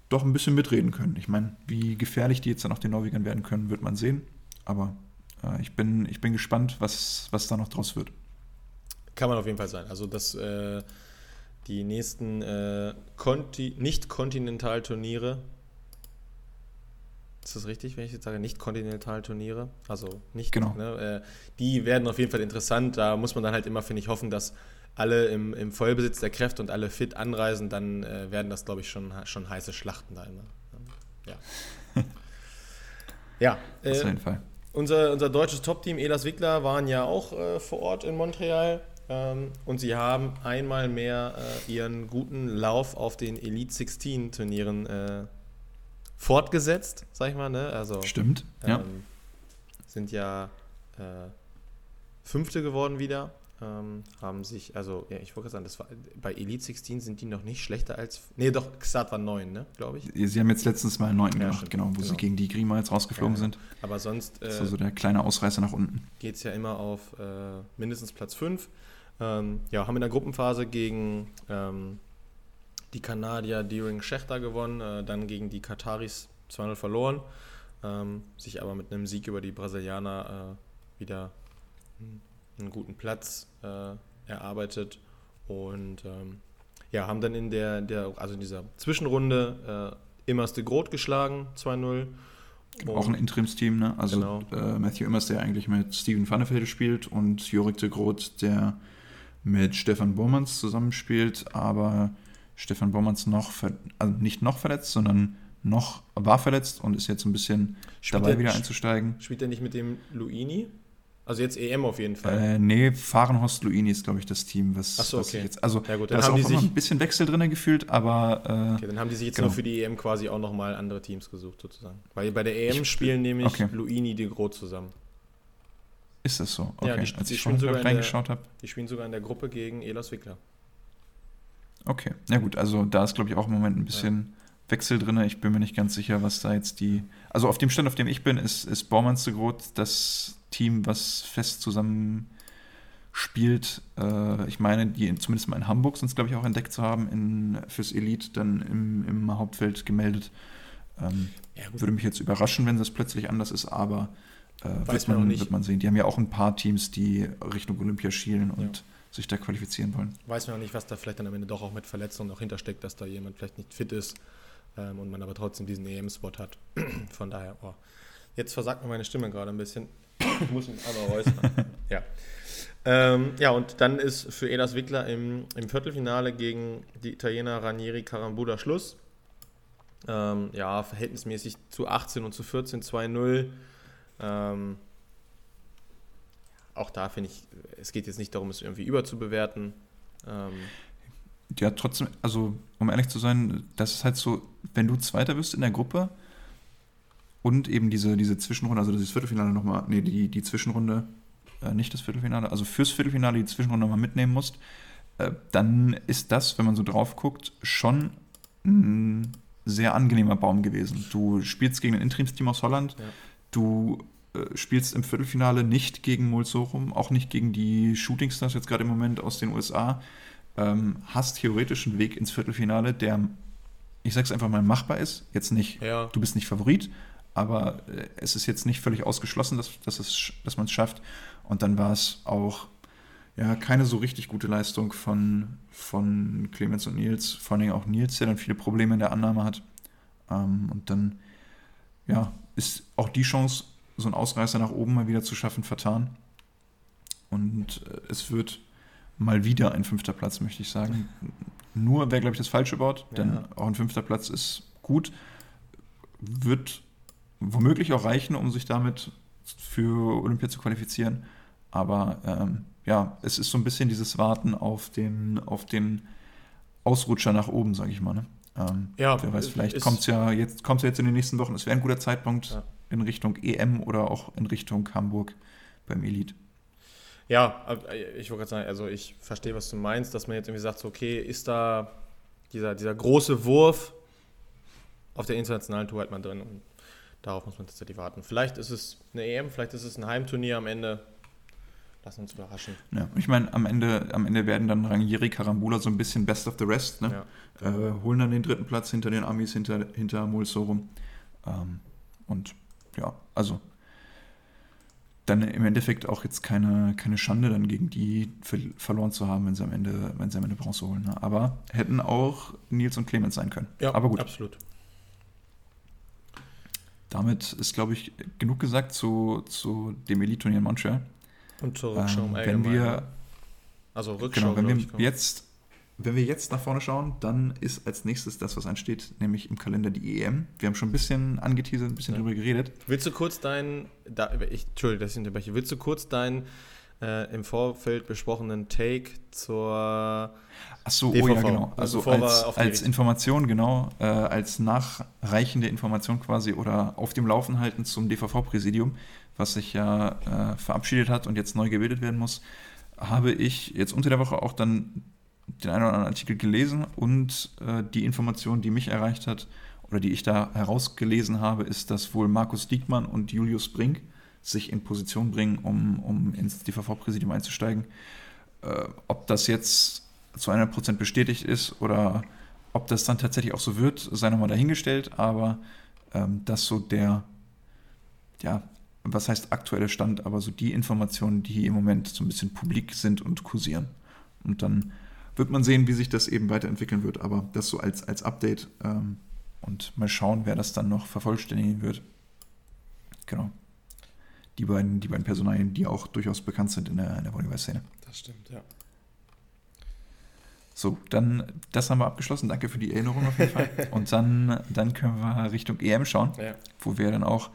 doch ein bisschen mitreden können. Ich meine, wie gefährlich die jetzt dann auch den Norwegern werden können, wird man sehen. Aber äh, ich, bin, ich bin gespannt, was, was da noch draus wird. Kann man auf jeden Fall sein. Also das äh, die nächsten äh, Konti Nicht-Kontinentalturniere. Ist das richtig, wenn ich jetzt sage, Nicht-Kontinentalturniere? Also nicht, genau. Ne, äh, die werden auf jeden Fall interessant. Da muss man dann halt immer, finde ich, hoffen, dass alle im, im Vollbesitz der Kräfte und alle fit anreisen. Dann äh, werden das, glaube ich, schon, schon heiße Schlachten da immer. Ja. ja. Auf jeden äh, Fall. Unser, unser deutsches Top-Team, Elas Wickler, waren ja auch äh, vor Ort in Montreal. Ähm, und sie haben einmal mehr äh, ihren guten Lauf auf den Elite 16 Turnieren äh, fortgesetzt, sag ich mal. Ne? Also, Stimmt, ähm, ja. Sind ja äh, Fünfte geworden wieder. Ähm, haben sich, also, ja, ich wollte sagen, das war, bei Elite 16 sind die noch nicht schlechter als, nee, doch, Xat war neun, ne, glaube ich. Sie haben jetzt letztens mal einen neunten ja, gemacht, stimmt, genau, wo genau. sie gegen die Grima jetzt rausgeflogen ja, sind. Aber sonst. das ist also der kleine Ausreißer nach unten. Geht es ja immer auf äh, mindestens Platz 5. Ähm, ja, haben in der Gruppenphase gegen ähm, die Kanadier Deering Schechter gewonnen, äh, dann gegen die Kataris 2-0 verloren, ähm, sich aber mit einem Sieg über die Brasilianer äh, wieder einen guten Platz äh, erarbeitet und ähm, ja, haben dann in der, der also in dieser Zwischenrunde äh, Immers de Groot geschlagen, 2-0. Auch ein Interimsteam, ne? Also genau. äh, Matthew Immers, der eigentlich mit Steven Vannefelde spielt und Jorik de Groot, der mit Stefan Bormanns zusammenspielt, aber Stefan Bormanns noch, also nicht noch verletzt, sondern noch war verletzt und ist jetzt ein bisschen spielt dabei, der, wieder einzusteigen. Spielt er nicht mit dem Luini? Also jetzt EM auf jeden Fall. Äh, nee, Fahrenhorst Luini ist, glaube ich, das Team, was, so, was okay. jetzt. Also ja, gut, da ist auch immer ein bisschen Wechsel drin gefühlt, aber. Äh, okay, dann haben die sich jetzt genau. noch für die EM quasi auch nochmal andere Teams gesucht, sozusagen. Weil bei der EM ich, spielen nämlich okay. Luini de Groot zusammen. Ist das so? Okay. Ja, die, Als ich schon reingeschaut habe. Die spielen sogar in der Gruppe gegen Elos Wickler. Okay, na ja, gut, also da ist, glaube ich, auch im Moment ein bisschen ja. Wechsel drin. Ich bin mir nicht ganz sicher, was da jetzt die. Also auf dem Stand, auf dem ich bin, ist, ist Bormanns de Groot das Team, was fest zusammen spielt. Äh, ich meine, die zumindest mal in Hamburg sind es, glaube ich, auch entdeckt zu haben, in, fürs Elite dann im, im Hauptfeld gemeldet. Ähm, ja, würde mich jetzt überraschen, wenn das plötzlich anders ist, aber äh, wird, man, man wird man sehen. Die haben ja auch ein paar Teams, die Richtung Olympia schielen und ja. sich da qualifizieren wollen. Weiß man auch nicht, was da vielleicht dann am Ende doch auch mit Verletzungen noch hintersteckt, dass da jemand vielleicht nicht fit ist ähm, und man aber trotzdem diesen EM-Spot hat. Von daher, oh. jetzt versagt mir meine Stimme gerade ein bisschen. ich muss mich aber räuspern. ja. Ähm, ja, und dann ist für Elas Wickler im, im Viertelfinale gegen die Italiener Ranieri Carambuda Schluss. Ähm, ja, verhältnismäßig zu 18 und zu 14, 2-0. Ähm, auch da finde ich, es geht jetzt nicht darum, es irgendwie überzubewerten. Ähm, ja, trotzdem, also um ehrlich zu sein, das ist halt so, wenn du Zweiter wirst in der Gruppe und eben diese, diese Zwischenrunde, also das Viertelfinale nochmal, nee, die, die Zwischenrunde, äh, nicht das Viertelfinale, also fürs Viertelfinale die Zwischenrunde nochmal mitnehmen musst, äh, dann ist das, wenn man so drauf guckt, schon ein sehr angenehmer Baum gewesen. Du spielst gegen ein Interimsteam aus Holland, ja. Du äh, spielst im Viertelfinale nicht gegen Mulsorum, auch nicht gegen die Shootingstars jetzt gerade im Moment aus den USA. Ähm, hast theoretisch einen Weg ins Viertelfinale, der, ich sag's einfach mal, machbar ist. Jetzt nicht, ja. du bist nicht Favorit, aber äh, es ist jetzt nicht völlig ausgeschlossen, dass, dass, es, dass man es schafft. Und dann war es auch ja, keine so richtig gute Leistung von, von Clemens und Nils. Vor allem auch Nils, der dann viele Probleme in der Annahme hat. Ähm, und dann ja, ist auch die Chance, so einen Ausreißer nach oben mal wieder zu schaffen, vertan. Und äh, es wird mal wieder ein fünfter Platz, möchte ich sagen. Nur wäre, glaube ich, das falsche Wort, denn ja. auch ein fünfter Platz ist gut. Wird womöglich auch reichen, um sich damit für Olympia zu qualifizieren. Aber ähm, ja, es ist so ein bisschen dieses Warten auf den, auf den Ausrutscher nach oben, sage ich mal. Ne? Ähm, ja, wer weiß, vielleicht kommt es ja jetzt, kommt's ja jetzt in den nächsten Wochen. Es wäre ein guter Zeitpunkt ja. in Richtung EM oder auch in Richtung Hamburg beim Elite. Ja, äh, ich wollte gerade sagen, also ich verstehe, was du meinst, dass man jetzt irgendwie sagt, so, okay, ist da dieser, dieser große Wurf auf der internationalen Tour halt mal drin und darauf muss man tatsächlich warten. Vielleicht ist es eine EM, vielleicht ist es ein Heimturnier am Ende. Lass uns überraschen. Ja, ich meine, am Ende, am Ende werden dann Rangieri, Karambula so ein bisschen Best of the Rest, ne? Ja. Äh, holen dann den dritten Platz hinter den Amis, hinter, hinter Mulsorum. Ähm, und ja, also dann im Endeffekt auch jetzt keine, keine Schande, dann gegen die verloren zu haben, wenn sie am Ende, wenn sie am Ende Bronze holen. Ne? Aber hätten auch Nils und Clemens sein können. Ja, aber gut. Absolut. Damit ist, glaube ich, genug gesagt zu, zu dem Elite-Turnier in Montreal. Und zur Rückschau ähm, Wenn wir, also Rückschau, genau, wenn wir jetzt wenn wir jetzt nach vorne schauen, dann ist als nächstes das, was ansteht, nämlich im Kalender die EM. Wir haben schon ein bisschen angeteasert, ein bisschen ja. drüber geredet. Willst du kurz deinen, da, ich, Entschuldigung, dass ich unterbreche, willst du kurz deinen äh, im Vorfeld besprochenen Take zur Achso, oh ja, genau. Also, also als, als Information, genau, äh, als nachreichende Information quasi oder auf dem Laufen halten zum DVV-Präsidium, was sich ja äh, verabschiedet hat und jetzt neu gebildet werden muss, habe ich jetzt unter der Woche auch dann den einen oder anderen Artikel gelesen und äh, die Information, die mich erreicht hat oder die ich da herausgelesen habe, ist, dass wohl Markus Diekmann und Julius Brink sich in Position bringen, um, um ins DVV-Präsidium einzusteigen. Äh, ob das jetzt zu 100% bestätigt ist oder ob das dann tatsächlich auch so wird, sei nochmal dahingestellt, aber ähm, das so der, ja, was heißt aktuelle Stand, aber so die Informationen, die im Moment so ein bisschen publik sind und kursieren. Und dann wird man sehen, wie sich das eben weiterentwickeln wird. Aber das so als, als Update ähm, und mal schauen, wer das dann noch vervollständigen wird. Genau. Die beiden, die beiden Personalien, die auch durchaus bekannt sind in der, in der Volleyball-Szene. Das stimmt, ja. So, dann, das haben wir abgeschlossen. Danke für die Erinnerung auf jeden Fall. Und dann, dann können wir Richtung EM schauen, ja. wo wir dann auch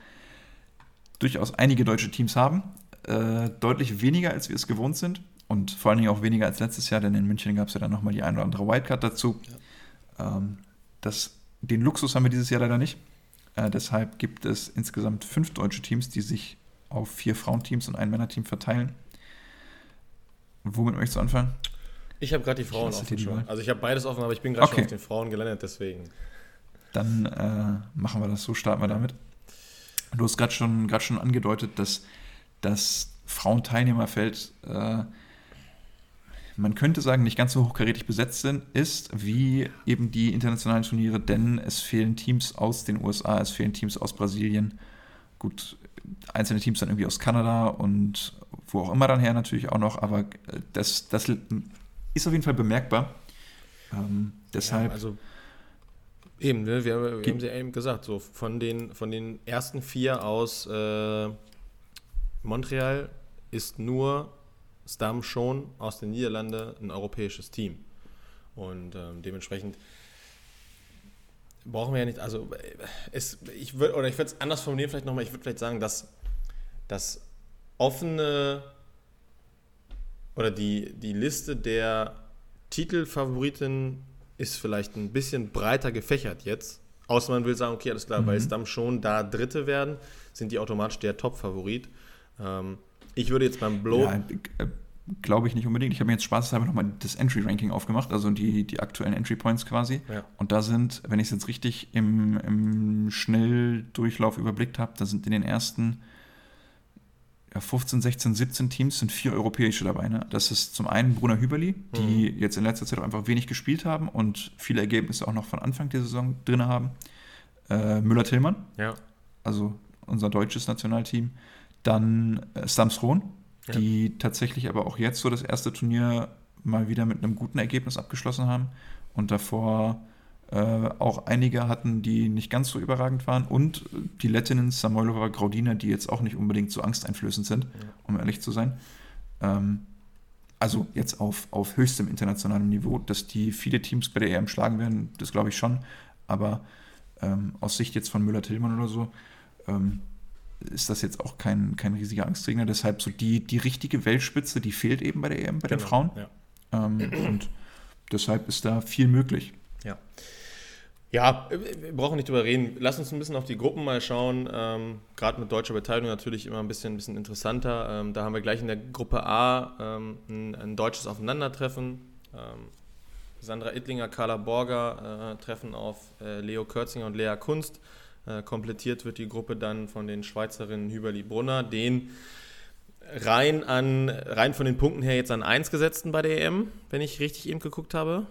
durchaus einige deutsche Teams haben. Äh, deutlich weniger, als wir es gewohnt sind. Und vor allen Dingen auch weniger als letztes Jahr, denn in München gab es ja dann nochmal die ein oder andere Wildcard dazu. Ja. Ähm, das, den Luxus haben wir dieses Jahr leider nicht. Äh, deshalb gibt es insgesamt fünf deutsche Teams, die sich auf vier Frauenteams und ein Männerteam verteilen. Womit möchtest du anfangen? Ich habe gerade die Frauen offen schon. Also ich habe beides offen, aber ich bin gerade okay. schon auf den Frauen gelandet, deswegen. Dann äh, machen wir das so, starten wir damit. Du hast gerade schon, schon angedeutet, dass das Frauenteilnehmerfeld äh, man könnte sagen, nicht ganz so hochkarätig besetzt sind, ist wie eben die internationalen Turniere, denn es fehlen Teams aus den USA, es fehlen Teams aus Brasilien, gut, einzelne Teams dann irgendwie aus Kanada und wo auch immer dann her natürlich auch noch, aber das, das ist auf jeden Fall bemerkbar. Ähm, deshalb. Ja, also eben, ne, wir, wir haben es ja eben gesagt, so von den, von den ersten vier aus äh, Montreal ist nur Stam schon aus den Niederlanden ein europäisches Team. Und ähm, dementsprechend brauchen wir ja nicht, also es, ich würde, oder ich würde es anders formulieren vielleicht nochmal, ich würde vielleicht sagen, dass das offene oder die, die Liste der Titelfavoriten ist vielleicht ein bisschen breiter gefächert jetzt. Außer man will sagen, okay, alles klar, mhm. weil Stam schon da Dritte werden, sind die automatisch der Top-Favorit. Ähm, ich würde jetzt beim Blow. Ja, äh, Glaube ich nicht unbedingt. Ich habe mir jetzt spaßeshalber nochmal das Entry-Ranking aufgemacht, also die, die aktuellen Entry-Points quasi. Ja. Und da sind, wenn ich es jetzt richtig im, im Schnelldurchlauf überblickt habe, da sind in den ersten ja, 15, 16, 17 Teams sind vier europäische dabei. Ne? Das ist zum einen Brunner Hüberli, die mhm. jetzt in letzter Zeit auch einfach wenig gespielt haben und viele Ergebnisse auch noch von Anfang der Saison drin haben. Äh, Müller-Tillmann, ja. also unser deutsches Nationalteam. Dann äh, Stamsron, ja. die tatsächlich aber auch jetzt so das erste Turnier mal wieder mit einem guten Ergebnis abgeschlossen haben und davor äh, auch einige hatten, die nicht ganz so überragend waren und die Lettinnen Samoilova, Graudina, die jetzt auch nicht unbedingt so angsteinflößend sind, ja. um ehrlich zu sein. Ähm, also jetzt auf, auf höchstem internationalem Niveau, dass die viele Teams bei der EM schlagen werden, das glaube ich schon, aber ähm, aus Sicht jetzt von Müller-Tillmann oder so, ähm, ist das jetzt auch kein, kein riesiger Angstträger. Deshalb so die, die richtige Weltspitze, die fehlt eben bei der EM, bei genau, den Frauen. Ja. Ähm, und deshalb ist da viel möglich. Ja. Ja, wir brauchen nicht drüber reden. Lass uns ein bisschen auf die Gruppen mal schauen. Ähm, Gerade mit deutscher Beteiligung natürlich immer ein bisschen, ein bisschen interessanter. Ähm, da haben wir gleich in der Gruppe A ähm, ein, ein, deutsches Aufeinandertreffen. Ähm, Sandra Ittlinger, Carla Borger äh, treffen auf äh, Leo Kürzinger und Lea Kunst. Äh, komplettiert wird die Gruppe dann von den Schweizerinnen Hüberli Brunner, den rein, an, rein von den Punkten her jetzt an 1 gesetzten bei der EM, wenn ich richtig eben geguckt habe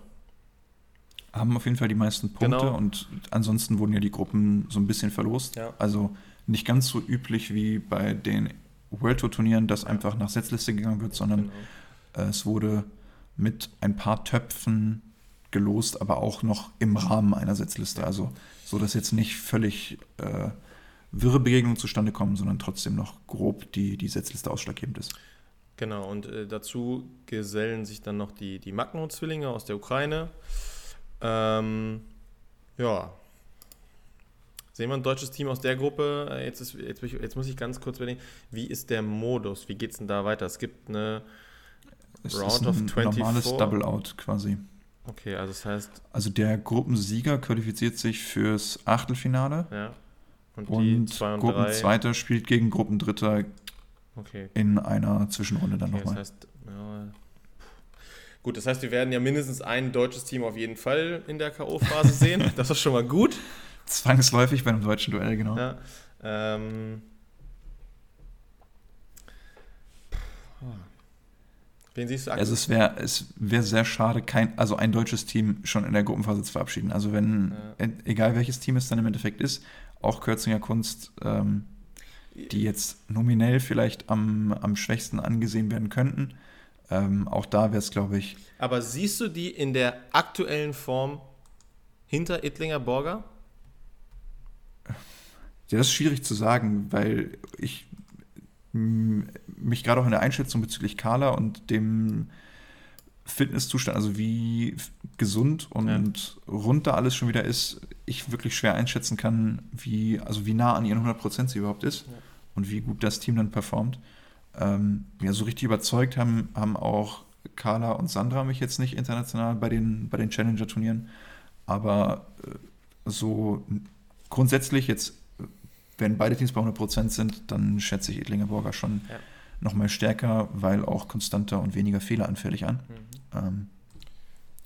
haben auf jeden Fall die meisten Punkte genau. und ansonsten wurden ja die Gruppen so ein bisschen verlost. Ja. Also nicht ganz so üblich wie bei den World Tour Turnieren, dass einfach nach Setzliste gegangen wird, sondern genau. es wurde mit ein paar Töpfen gelost, aber auch noch im Rahmen einer Setzliste. Also so, dass jetzt nicht völlig äh, wirre Begegnungen zustande kommen, sondern trotzdem noch grob die, die Setzliste ausschlaggebend ist. Genau, und äh, dazu gesellen sich dann noch die, die Magno-Zwillinge aus der Ukraine. Ähm, ja. Sehen wir ein deutsches Team aus der Gruppe. Äh, jetzt, ist, jetzt, jetzt muss ich ganz kurz überlegen, wie ist der Modus? Wie geht es denn da weiter? Es gibt eine es Round ist ein of 24. normales Double-Out quasi. Okay, also das heißt. Also der Gruppensieger qualifiziert sich fürs Achtelfinale. Ja. Und, und zwei und Gruppenzweiter spielt gegen Gruppendritter okay. in einer Zwischenrunde dann okay, nochmal. Das heißt, ja, Gut, das heißt, wir werden ja mindestens ein deutsches Team auf jeden Fall in der K.O.-Phase sehen. Das ist schon mal gut. Zwangsläufig bei einem deutschen Duell, genau. Ja, ähm, Wen siehst du aktuell? Also es wäre es wär sehr schade, kein, also ein deutsches Team schon in der Gruppenphase zu verabschieden. Also wenn, ja. egal welches Team es dann im Endeffekt ist, auch Kürzinger Kunst, ähm, die jetzt nominell vielleicht am, am schwächsten angesehen werden könnten, ähm, auch da wäre es, glaube ich. Aber siehst du die in der aktuellen Form hinter Ittlinger Borger? Ja, das ist schwierig zu sagen, weil ich mich gerade auch in der Einschätzung bezüglich Carla und dem Fitnesszustand, also wie gesund und ja. rund da alles schon wieder ist, ich wirklich schwer einschätzen kann, wie, also wie nah an ihren 100% sie überhaupt ist ja. und wie gut das Team dann performt. Ähm, ja, so richtig überzeugt haben, haben auch Carla und Sandra mich jetzt nicht international bei den, bei den Challenger-Turnieren. Aber äh, so grundsätzlich jetzt, wenn beide Teams bei 100% sind, dann schätze ich Edlingeborger schon ja. Nochmal stärker, weil auch konstanter und weniger fehleranfällig an. Mhm. Ähm,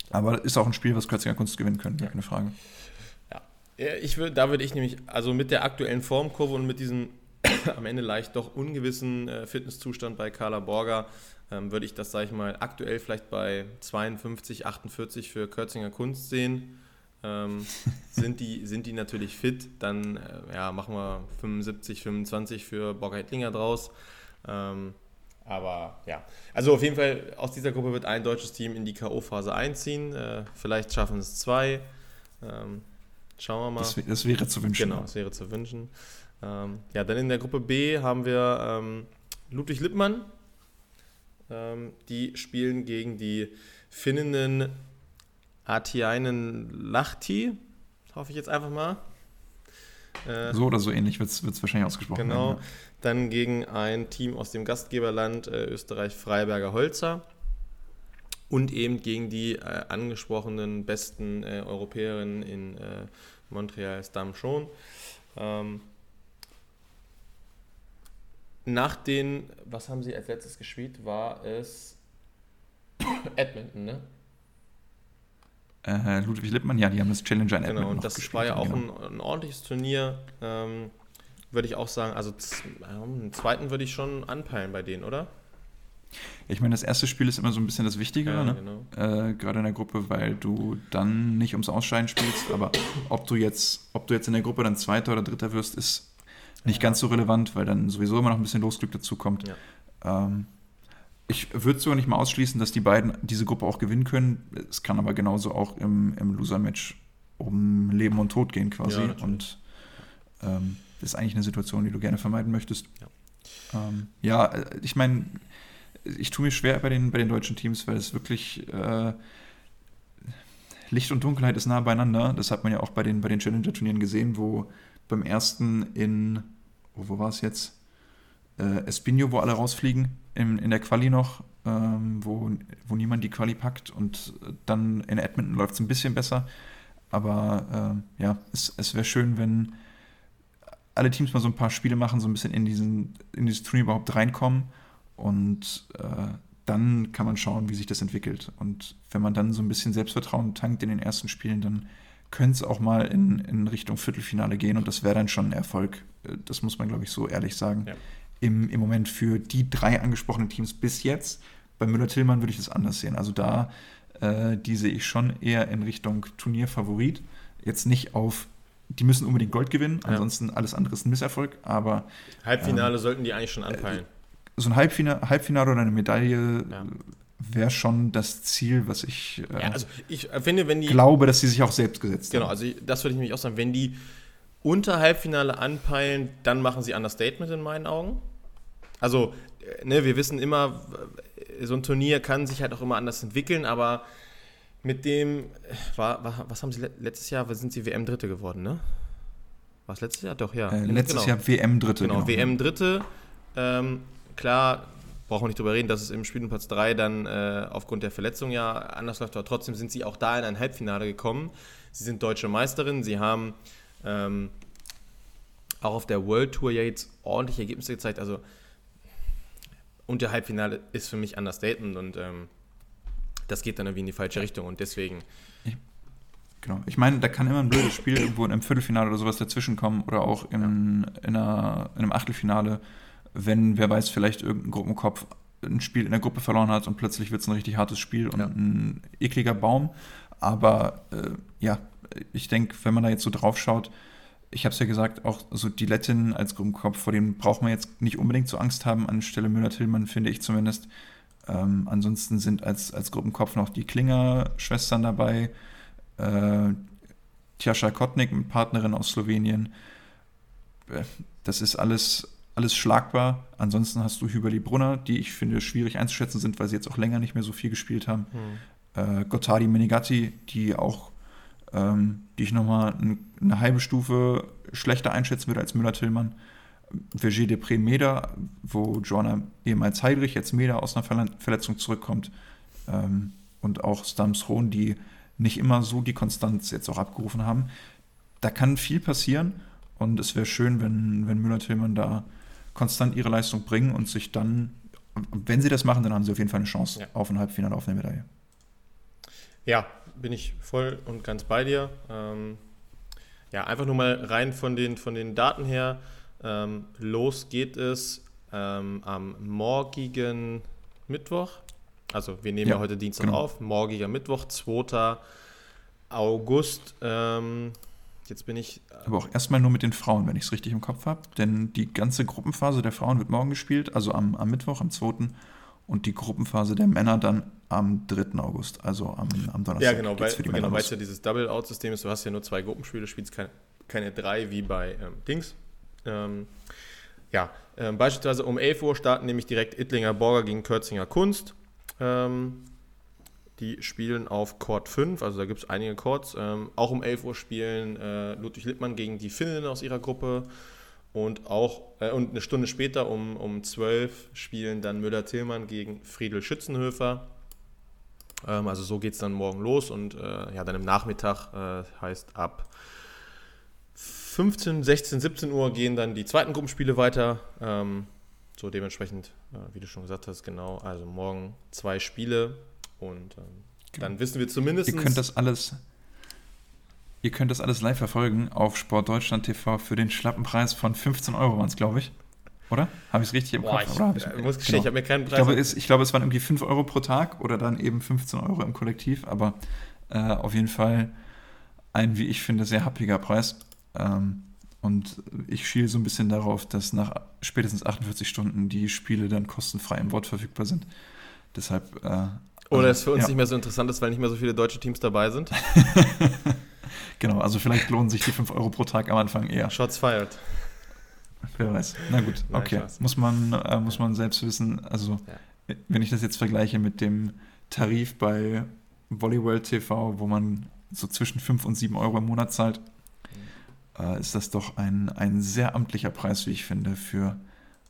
aber ist auch ein Spiel, was Kürziger Kunst gewinnen könnte, ja. keine Frage. Ja, ich würd, da würde ich nämlich, also mit der aktuellen Formkurve und mit diesem am Ende leicht doch ungewissen äh, Fitnesszustand bei Carla Borger, ähm, würde ich das, sage ich mal, aktuell vielleicht bei 52, 48 für Kürzinger Kunst sehen. Ähm, sind, die, sind die natürlich fit, dann äh, ja, machen wir 75, 25 für Borger Hittlinger draus. Ähm, aber ja, also auf jeden Fall aus dieser Gruppe wird ein deutsches Team in die K.O.-Phase einziehen. Äh, vielleicht schaffen es zwei. Ähm, schauen wir mal. Das, das, wäre zu wünschen. Genau, das wäre zu wünschen. Ähm, ja, dann in der Gruppe B haben wir ähm, Ludwig Lippmann. Ähm, die spielen gegen die Finninnen Atiainen Lahti, hoffe ich jetzt einfach mal. Äh, so oder so ähnlich wird es wahrscheinlich ausgesprochen. Genau. Werden, ja. Dann gegen ein Team aus dem Gastgeberland äh, Österreich Freiberger Holzer und eben gegen die äh, angesprochenen besten äh, Europäerinnen in äh, Montreal Stam schon. Ähm, nach den, was haben sie als letztes gespielt, war es Edmonton, ne? Äh, Ludwig Lippmann, ja, die haben das Challenger in Edmonton Genau, und das gespielt, war ja auch genau. ein, ein, ordentliches Turnier. Ähm, würde ich auch sagen, also einen zweiten würde ich schon anpeilen bei denen, oder? Ich meine, das erste Spiel ist immer so ein bisschen das Wichtigere, ja, ne? genau. äh, gerade in der Gruppe, weil du dann nicht ums Ausscheiden spielst. Aber ob du jetzt, ob du jetzt in der Gruppe dann Zweiter oder Dritter wirst, ist nicht ganz so relevant, weil dann sowieso immer noch ein bisschen Losglück dazu kommt. Ja. Ähm, ich würde sogar nicht mal ausschließen, dass die beiden diese Gruppe auch gewinnen können. Es kann aber genauso auch im, im Loser-Match um Leben und Tod gehen quasi. Ja, und ähm, das ist eigentlich eine Situation, die du gerne vermeiden möchtest. Ja, ähm, ja ich meine, ich tue mir schwer bei den, bei den deutschen Teams, weil es wirklich äh, Licht und Dunkelheit ist nah beieinander. Das hat man ja auch bei den, bei den Challenger-Turnieren gesehen, wo beim ersten in oh, wo war es jetzt? Äh, Espino, wo alle rausfliegen, in, in der Quali noch, ähm, wo, wo niemand die Quali packt und dann in Edmonton läuft es ein bisschen besser. Aber äh, ja, es, es wäre schön, wenn alle Teams mal so ein paar Spiele machen, so ein bisschen in, diesen, in dieses Turnier überhaupt reinkommen und äh, dann kann man schauen, wie sich das entwickelt. Und wenn man dann so ein bisschen Selbstvertrauen tankt in den ersten Spielen, dann könnte es auch mal in, in Richtung Viertelfinale gehen und das wäre dann schon ein Erfolg. Äh, das muss man, glaube ich, so ehrlich sagen. Ja. Im, Im Moment für die drei angesprochenen Teams bis jetzt. Bei Müller-Tillmann würde ich das anders sehen. Also da, äh, die sehe ich schon eher in Richtung Turnierfavorit. Jetzt nicht auf die müssen unbedingt Gold gewinnen, ja. ansonsten alles andere ist ein Misserfolg. Aber Halbfinale ähm, sollten die eigentlich schon anpeilen. Äh, so ein Halbfinale, Halbfinale oder eine Medaille ja. wäre schon das Ziel, was ich, äh, ja, also ich finde, wenn die glaube, dass sie sich auch selbst gesetzt genau, haben. Genau, also das würde ich nämlich auch sagen, wenn die unter Halbfinale anpeilen, dann machen sie Understatement in meinen Augen. Also, äh, ne, wir wissen immer, so ein Turnier kann sich halt auch immer anders entwickeln, aber mit dem, war, war, was haben sie letztes Jahr, sind sie WM-Dritte geworden, ne? War es letztes Jahr? Doch, ja. Äh, letztes genau. Jahr WM-Dritte. Genau, genau. WM-Dritte. Ähm, klar, brauchen wir nicht drüber reden, dass es im Spielplatz 3 dann äh, aufgrund der Verletzung ja anders läuft, aber trotzdem sind sie auch da in ein Halbfinale gekommen. Sie sind deutsche Meisterin, sie haben ähm, auch auf der World Tour ja jetzt ordentliche Ergebnisse gezeigt. Also, und der Halbfinale ist für mich Understatement und ähm, das geht dann irgendwie in die falsche Richtung und deswegen. Ich, genau. Ich meine, da kann immer ein blödes Spiel irgendwo in einem Viertelfinale oder sowas dazwischen kommen oder auch in, in, einer, in einem Achtelfinale, wenn, wer weiß, vielleicht irgendein Gruppenkopf ein Spiel in der Gruppe verloren hat und plötzlich wird es ein richtig hartes Spiel und ja. ein ekliger Baum. Aber äh, ja, ich denke, wenn man da jetzt so drauf schaut, ich habe es ja gesagt, auch so die Lettin als Gruppenkopf, vor dem braucht man jetzt nicht unbedingt so Angst haben, anstelle Müller-Tillmann, finde ich zumindest. Ähm, ansonsten sind als, als Gruppenkopf noch die Klinger-Schwestern dabei. Äh, Tjascha Kotnik, Partnerin aus Slowenien. Äh, das ist alles, alles schlagbar. Ansonsten hast du Hüberli Brunner, die ich finde schwierig einzuschätzen sind, weil sie jetzt auch länger nicht mehr so viel gespielt haben. Hm. Äh, Gottardi Menigatti, die auch, ähm, die ich nochmal eine halbe Stufe schlechter einschätzen würde als Müller-Tillmann. Verger Depré Meda, wo Joanna ehemals Heidrich, jetzt Meda aus einer Verletzung zurückkommt. Ähm, und auch Stams Rohn, die nicht immer so die Konstanz jetzt auch abgerufen haben. Da kann viel passieren und es wäre schön, wenn, wenn Müller-Tillmann da konstant ihre Leistung bringen und sich dann, wenn sie das machen, dann haben sie auf jeden Fall eine Chance ja. auf ein Halbfinale, auf eine Medaille. Ja, bin ich voll und ganz bei dir. Ähm, ja, einfach nur mal rein von den, von den Daten her. Ähm, los geht es ähm, am morgigen Mittwoch. Also wir nehmen ja, ja heute Dienstag genau. auf. Morgiger Mittwoch, 2. August. Ähm, jetzt bin ich. Äh, Aber auch erstmal nur mit den Frauen, wenn ich es richtig im Kopf habe. Denn die ganze Gruppenphase der Frauen wird morgen gespielt, also am, am Mittwoch, am 2. Und die Gruppenphase der Männer dann am 3. August, also am, am Donnerstag. Ja, genau, weil, genau, weil es ja dieses Double-Out-System ist. Du hast ja nur zwei Gruppenspiele, spielst keine, keine drei wie bei ähm, Dings. Ähm, ja, äh, beispielsweise um 11 Uhr starten nämlich direkt Ittlinger Borger gegen Kürzinger Kunst. Ähm, die spielen auf Court 5, also da gibt es einige Courts. Ähm, auch um 11 Uhr spielen äh, Ludwig Lippmann gegen die Finninnen aus ihrer Gruppe. Und auch äh, und eine Stunde später um, um 12 spielen dann Müller-Tillmann gegen Friedel Schützenhöfer. Ähm, also so geht es dann morgen los und äh, ja, dann im Nachmittag äh, heißt ab 15, 16, 17 Uhr gehen dann die zweiten Gruppenspiele weiter. Ähm, so dementsprechend, äh, wie du schon gesagt hast, genau. Also morgen zwei Spiele und ähm, dann wissen wir zumindest. Ihr könnt das alles. Ihr könnt das alles live verfolgen auf Sportdeutschland TV für den schlappen Preis von 15 Euro waren es, glaube ich. Oder? Habe ich es richtig im Boah, Kopf? Ich, oder ich, ich muss gestehen, genau. ich habe mir keinen Preis. Ich glaube, es, ich glaube, es waren irgendwie 5 Euro pro Tag oder dann eben 15 Euro im Kollektiv, aber äh, auf jeden Fall ein, wie ich finde, sehr happiger Preis. Ähm, und ich schiele so ein bisschen darauf, dass nach spätestens 48 Stunden die Spiele dann kostenfrei im Wort verfügbar sind. Deshalb. Äh, Oder es für uns ja. nicht mehr so interessant ist, weil nicht mehr so viele deutsche Teams dabei sind. genau, also vielleicht lohnen sich die 5 Euro pro Tag am Anfang eher. Shots fired. Wer weiß. Na gut, okay. Nein, muss, man, äh, muss man selbst wissen. Also, ja. wenn ich das jetzt vergleiche mit dem Tarif bei Volleyworld TV, wo man so zwischen 5 und 7 Euro im Monat zahlt, äh, ist das doch ein, ein sehr amtlicher Preis, wie ich finde, für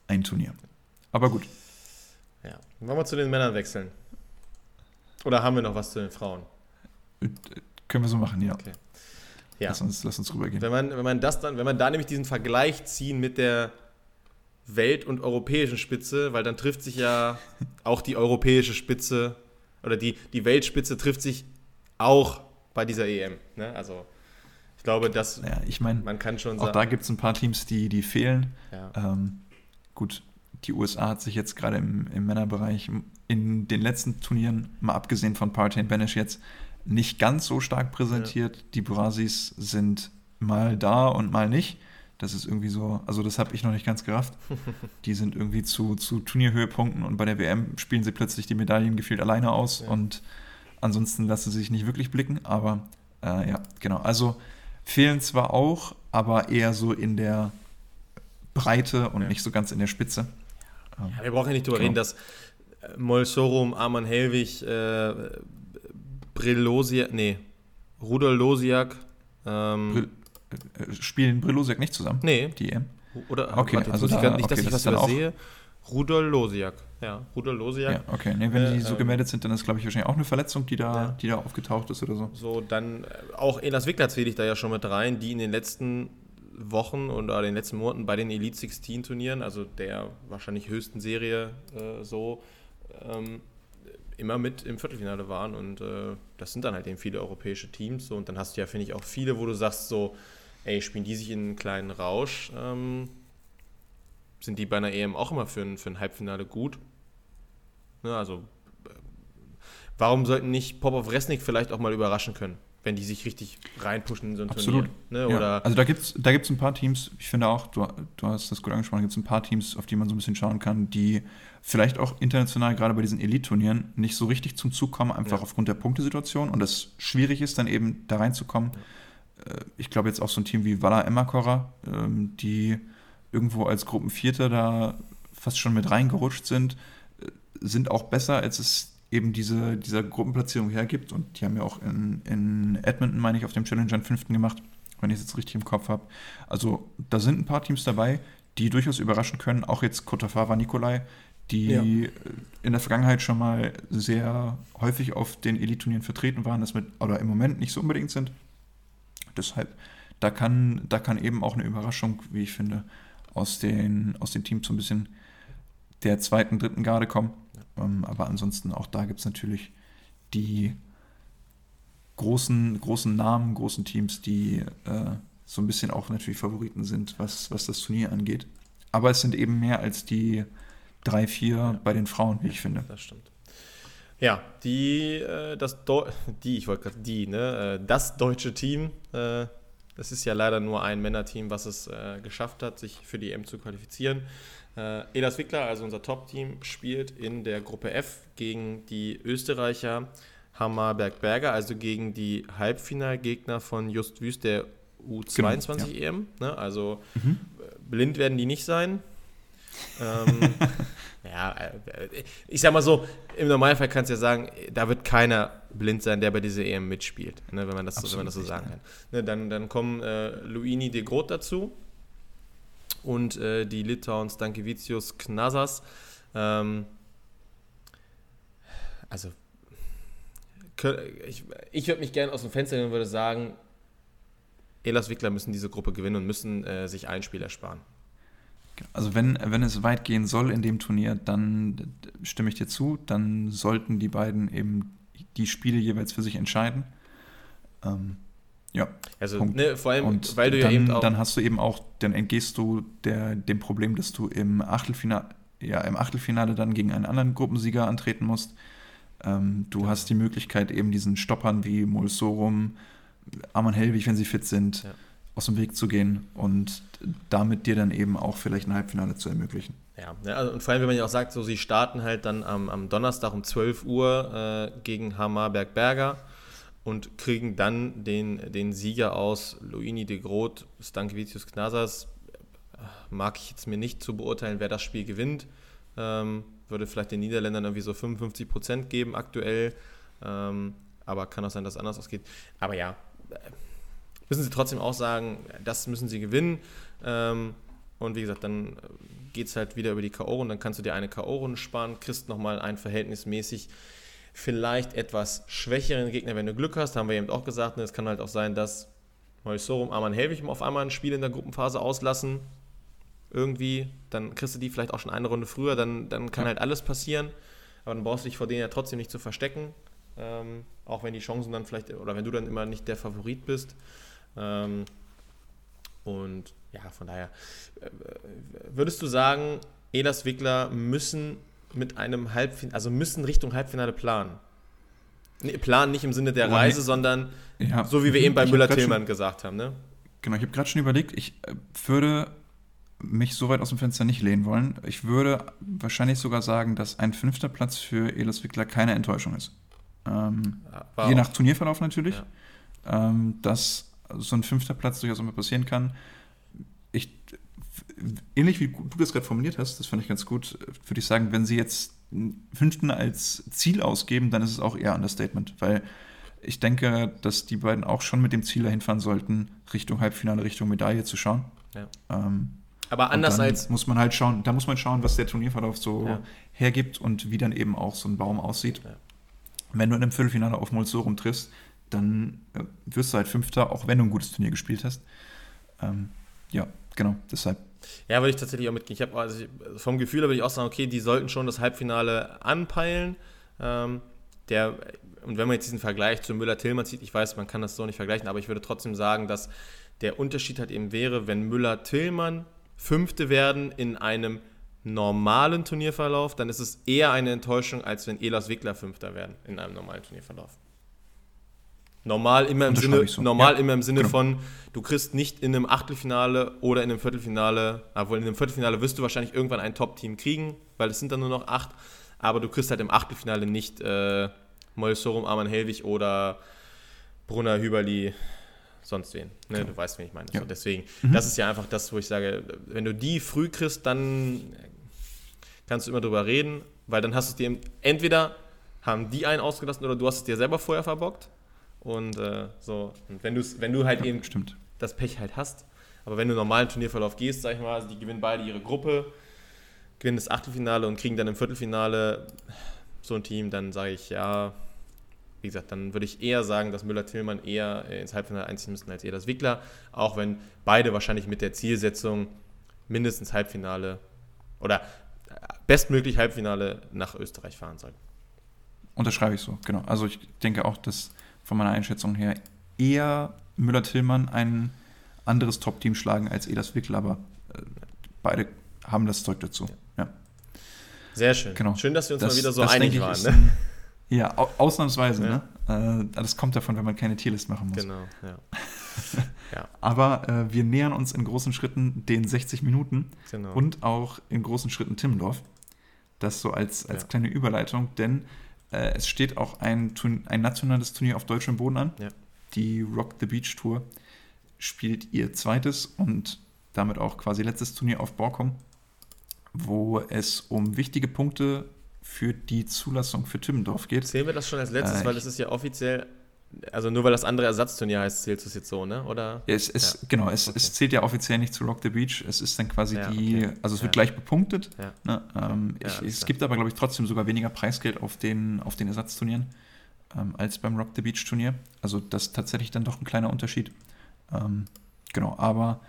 ein Turnier. Aber gut. Ja. Wollen wir zu den Männern wechseln? Oder haben wir noch was zu den Frauen? Äh, können wir so machen, ja. Okay. Ja. Lass uns, lass uns rübergehen. Wenn man, wenn man das dann, wenn man da nämlich diesen Vergleich ziehen mit der Welt- und europäischen Spitze, weil dann trifft sich ja auch die europäische Spitze oder die, die Weltspitze trifft sich auch bei dieser EM. Ne? Also ich glaube, dass ja, ich mein, man kann schon auch sagen. Auch da gibt es ein paar Teams, die, die fehlen. Ja. Ähm, gut, die USA hat sich jetzt gerade im, im Männerbereich in den letzten Turnieren, mal abgesehen von Partain Banish jetzt, nicht ganz so stark präsentiert. Ja. Die Brasis sind mal da und mal nicht. Das ist irgendwie so, also das habe ich noch nicht ganz gerafft. Die sind irgendwie zu, zu Turnierhöhepunkten und bei der WM spielen sie plötzlich die Medaillen gefühlt alleine aus ja. und ansonsten lassen sie sich nicht wirklich blicken. Aber äh, ja, genau. Also fehlen zwar auch, aber eher so in der Breite und ja. nicht so ganz in der Spitze. Wir brauchen ja nicht drüber genau. reden, dass äh, Molsorum, Arman Helwig, äh, Brillosiak, nee, Rudolf Losiak, ähm, äh, spielen Brillosiak nicht zusammen? Nee. Die EM? Oder, okay, warte, also da, nicht, okay, dass ich das was übersehe. Rudolf Losiak. Ja, Rudolf Losiak. Ja, okay. Nee, wenn äh, die so ähm, gemeldet sind, dann ist, glaube ich, wahrscheinlich auch eine Verletzung, die da, ja. die da aufgetaucht ist oder so. So, dann äh, auch Elas Wickler zähle ich da ja schon mit rein, die in den letzten Wochen oder den letzten Monaten bei den Elite 16 Turnieren, also der wahrscheinlich höchsten Serie äh, so, ähm, immer mit im Viertelfinale waren und äh, das sind dann halt eben viele europäische Teams so, und dann hast du ja, finde ich, auch viele, wo du sagst so, ey, spielen die sich in einen kleinen Rausch, ähm, sind die bei einer EM auch immer für ein, für ein Halbfinale gut. Ne, also äh, warum sollten nicht Popov Resnik vielleicht auch mal überraschen können? wenn die sich richtig reinpushen in so ein Absolut. Turnier. Ne? Ja. Also da gibt es da gibt's ein paar Teams, ich finde auch, du, du hast das gut angesprochen, gibt es ein paar Teams, auf die man so ein bisschen schauen kann, die vielleicht auch international gerade bei diesen Elite-Turnieren nicht so richtig zum Zug kommen, einfach ja. aufgrund der Punktesituation und es schwierig ist, dann eben da reinzukommen. Ja. Äh, ich glaube jetzt auch so ein Team wie Walla Emmakora, ähm, die irgendwo als Gruppenvierter da fast schon mit reingerutscht sind, äh, sind auch besser, als es eben diese, dieser Gruppenplatzierung hergibt. Und die haben ja auch in, in Edmonton, meine ich, auf dem Challenger einen fünften gemacht, wenn ich es jetzt richtig im Kopf habe. Also da sind ein paar Teams dabei, die durchaus überraschen können. Auch jetzt Kotafava Nikolai, die ja. in der Vergangenheit schon mal sehr häufig auf den Elite-Turnieren vertreten waren, das mit, oder im Moment nicht so unbedingt sind. Deshalb, da kann, da kann eben auch eine Überraschung, wie ich finde, aus den, aus den Teams so ein bisschen der zweiten, dritten Garde kommen. Ähm, aber ansonsten auch da gibt es natürlich die großen, großen Namen, großen Teams, die äh, so ein bisschen auch natürlich Favoriten sind, was, was das Turnier angeht. Aber es sind eben mehr als die drei, vier ja. bei den Frauen, wie ich finde. Das stimmt. Ja, die, äh, das Deu die, ich wollte gerade die, ne, äh, das deutsche Team, äh, das ist ja leider nur ein Männerteam, was es geschafft hat, sich für die EM zu qualifizieren. Elas Wickler, also unser Top-Team, spielt in der Gruppe F gegen die Österreicher Hammerberg-Berger, also gegen die Halbfinalgegner von Just Wüst der U22 genau, ja. EM. Ne? Also mhm. blind werden die nicht sein. Ähm, ja, äh, ich sag mal so, im Normalfall kannst du ja sagen, da wird keiner blind sein, der bei dieser EM mitspielt, ne, wenn, man das so, wenn man das so sagen kann. Ne, dann, dann kommen äh, Luini de Groot dazu, und äh, die Litauens Dankevicius Knasas. Ähm, also, ich, ich würde mich gerne aus dem Fenster nehmen und würde sagen, Elas Wickler müssen diese Gruppe gewinnen und müssen äh, sich ein Spiel ersparen. Also wenn, wenn es weit gehen soll in dem Turnier, dann stimme ich dir zu, dann sollten die beiden eben die Spiele jeweils für sich entscheiden. Ähm, ja. Also, ne, vor allem, und weil du dann, ja eben auch. Dann hast du eben auch, dann entgehst du der, dem Problem, dass du im Achtelfinale, ja, im Achtelfinale dann gegen einen anderen Gruppensieger antreten musst. Ähm, du ja. hast die Möglichkeit, eben diesen Stoppern wie Molsorum, Arman Helwig, wenn sie fit sind, ja. Aus dem Weg zu gehen und damit dir dann eben auch vielleicht ein Halbfinale zu ermöglichen. Ja, also, und vor allem, wenn man ja auch sagt, so sie starten halt dann am, am Donnerstag um 12 Uhr äh, gegen Hamar-Berg-Berger und kriegen dann den, den Sieger aus Luini de Groot, Stankevicius Knasas. Mag ich jetzt mir nicht zu beurteilen, wer das Spiel gewinnt. Ähm, würde vielleicht den Niederländern irgendwie so 55 Prozent geben aktuell. Ähm, aber kann auch sein, dass es anders ausgeht. Aber ja, müssen sie trotzdem auch sagen, das müssen sie gewinnen. Ähm, und wie gesagt, dann geht es halt wieder über die K.O.-Runde, dann kannst du dir eine K.O.-Runde sparen, kriegst nochmal einen verhältnismäßig vielleicht etwas schwächeren Gegner, wenn du Glück hast, haben wir eben auch gesagt. Ne? Es kann halt auch sein, dass Moisorum, Arman Helwig auf einmal ein Spiel in der Gruppenphase auslassen. Irgendwie, dann kriegst du die vielleicht auch schon eine Runde früher, dann, dann kann ja. halt alles passieren. Aber dann brauchst du dich vor denen ja trotzdem nicht zu verstecken. Ähm, auch wenn die Chancen dann vielleicht, oder wenn du dann immer nicht der Favorit bist. Ähm, und ja, von daher, äh, würdest du sagen, Elas Wickler müssen mit einem Halbfinale, also müssen Richtung Halbfinale planen? Nee, planen nicht im Sinne der Reise, sondern ja. so wie wir eben bei Müller-Tillmann gesagt haben, ne? Genau, ich habe gerade schon überlegt, ich äh, würde mich so weit aus dem Fenster nicht lehnen wollen. Ich würde wahrscheinlich sogar sagen, dass ein fünfter Platz für Elas Wickler keine Enttäuschung ist. Ähm, je nach Turnierverlauf natürlich. Ja. Ähm, dass so ein fünfter Platz durchaus immer passieren kann. Ich, ähnlich wie du das gerade formuliert hast, das fand ich ganz gut, würde ich sagen, wenn sie jetzt einen fünften als Ziel ausgeben, dann ist es auch eher Understatement, weil ich denke, dass die beiden auch schon mit dem Ziel dahin fahren sollten, Richtung Halbfinale, Richtung Medaille zu schauen. Ja. Ähm, aber anders als. Muss man halt schauen, da muss man schauen, was der Turnierverlauf so ja. hergibt und wie dann eben auch so ein Baum aussieht. Ja. Wenn du in einem Viertelfinale auf Molsorum triffst, dann äh, wirst du halt Fünfter, auch wenn du ein gutes Turnier gespielt hast. Ähm, ja, genau, deshalb. Ja, würde ich tatsächlich auch mitgehen. Ich habe also vom Gefühl würde ich auch sagen, okay, die sollten schon das Halbfinale anpeilen. Ähm, der, und wenn man jetzt diesen Vergleich zu Müller-Tillmann zieht, ich weiß, man kann das so nicht vergleichen, aber ich würde trotzdem sagen, dass der Unterschied halt eben wäre, wenn Müller-Tillmann Fünfte werden in einem normalen Turnierverlauf, dann ist es eher eine Enttäuschung, als wenn Elas Wickler Fünfter werden in einem normalen Turnierverlauf. Normal immer im Sinne, so. normal ja, immer im Sinne genau. von, du kriegst nicht in einem Achtelfinale oder in einem Viertelfinale, obwohl in einem Viertelfinale wirst du wahrscheinlich irgendwann ein Top-Team kriegen, weil es sind dann nur noch acht, aber du kriegst halt im Achtelfinale nicht äh, Molsorum, Arman Helwig oder Brunner Hüberli, sonst wen. Ne? Ja. Du weißt, wen ich meine. Ja. So, deswegen, mhm. das ist ja einfach das, wo ich sage, wenn du die früh kriegst, dann kannst du immer drüber reden, weil dann hast du es dir entweder haben die einen ausgelassen oder du hast es dir selber vorher verbockt. Und äh, so, und wenn, wenn du halt ja, eben stimmt. das Pech halt hast, aber wenn du normalen Turnierverlauf gehst, sag ich mal, also die gewinnen beide ihre Gruppe, gewinnen das Achtelfinale und kriegen dann im Viertelfinale so ein Team, dann sage ich ja, wie gesagt, dann würde ich eher sagen, dass Müller-Tillmann eher ins Halbfinale einziehen müssten als eher das Wickler, auch wenn beide wahrscheinlich mit der Zielsetzung mindestens Halbfinale oder bestmöglich Halbfinale nach Österreich fahren sollten. Unterschreibe ich so, genau. Also ich denke auch, dass von meiner Einschätzung her eher Müller-Tillmann ein anderes Top-Team schlagen als Edas Wickler, aber äh, beide haben das Zeug dazu. Ja. ja. Sehr schön. Genau. Schön, dass wir uns das, mal wieder so einig waren. Ne? Ja, ausnahmsweise. Ja. Ne? Äh, das kommt davon, wenn man keine Tierlist machen muss. Genau, ja. ja. Aber äh, wir nähern uns in großen Schritten den 60 Minuten genau. und auch in großen Schritten Timmendorf. Das so als, als kleine Überleitung, denn äh, es steht auch ein, ein nationales Turnier auf deutschem Boden an. Ja. Die Rock the Beach Tour spielt ihr zweites und damit auch quasi letztes Turnier auf Borkum, wo es um wichtige Punkte für die Zulassung für Timmendorf geht. Zählen wir das schon als letztes, äh, weil es ist ja offiziell, also nur weil das andere Ersatzturnier heißt, zählt es jetzt so, ne? Oder? Es, es, ja. Genau, es, okay. es, zählt ja offiziell nicht zu Rock the Beach. Es ist dann quasi ja, die, okay. also es wird gleich bepunktet. Ne? Ähm, ich, es gibt aber, glaube ich, trotzdem sogar weniger Preisgeld auf den, auf den Ersatzturnieren ähm, als beim Rock the Beach Turnier. Also das ist tatsächlich dann doch ein kleiner Unterschied. Ähm, genau, aber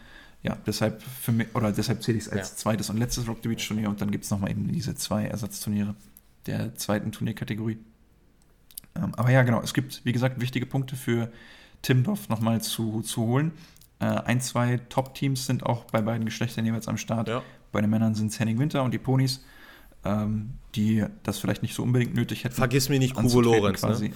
ja, deshalb für mich, oder deshalb zähle ich es als ja. zweites und letztes Rock the Beach Turnier und dann gibt es nochmal eben diese zwei Ersatzturniere der zweiten Turnierkategorie. Ähm, aber ja, genau, es gibt, wie gesagt, wichtige Punkte für Timdorf nochmal zu, zu holen. Äh, ein, zwei Top-Teams sind auch bei beiden Geschlechtern jeweils am Start. Ja. Bei den Männern sind es Henning Winter und die Ponys, ähm, die das vielleicht nicht so unbedingt nötig hätten. Vergiss mir nicht Kubo Lorenz. Ne?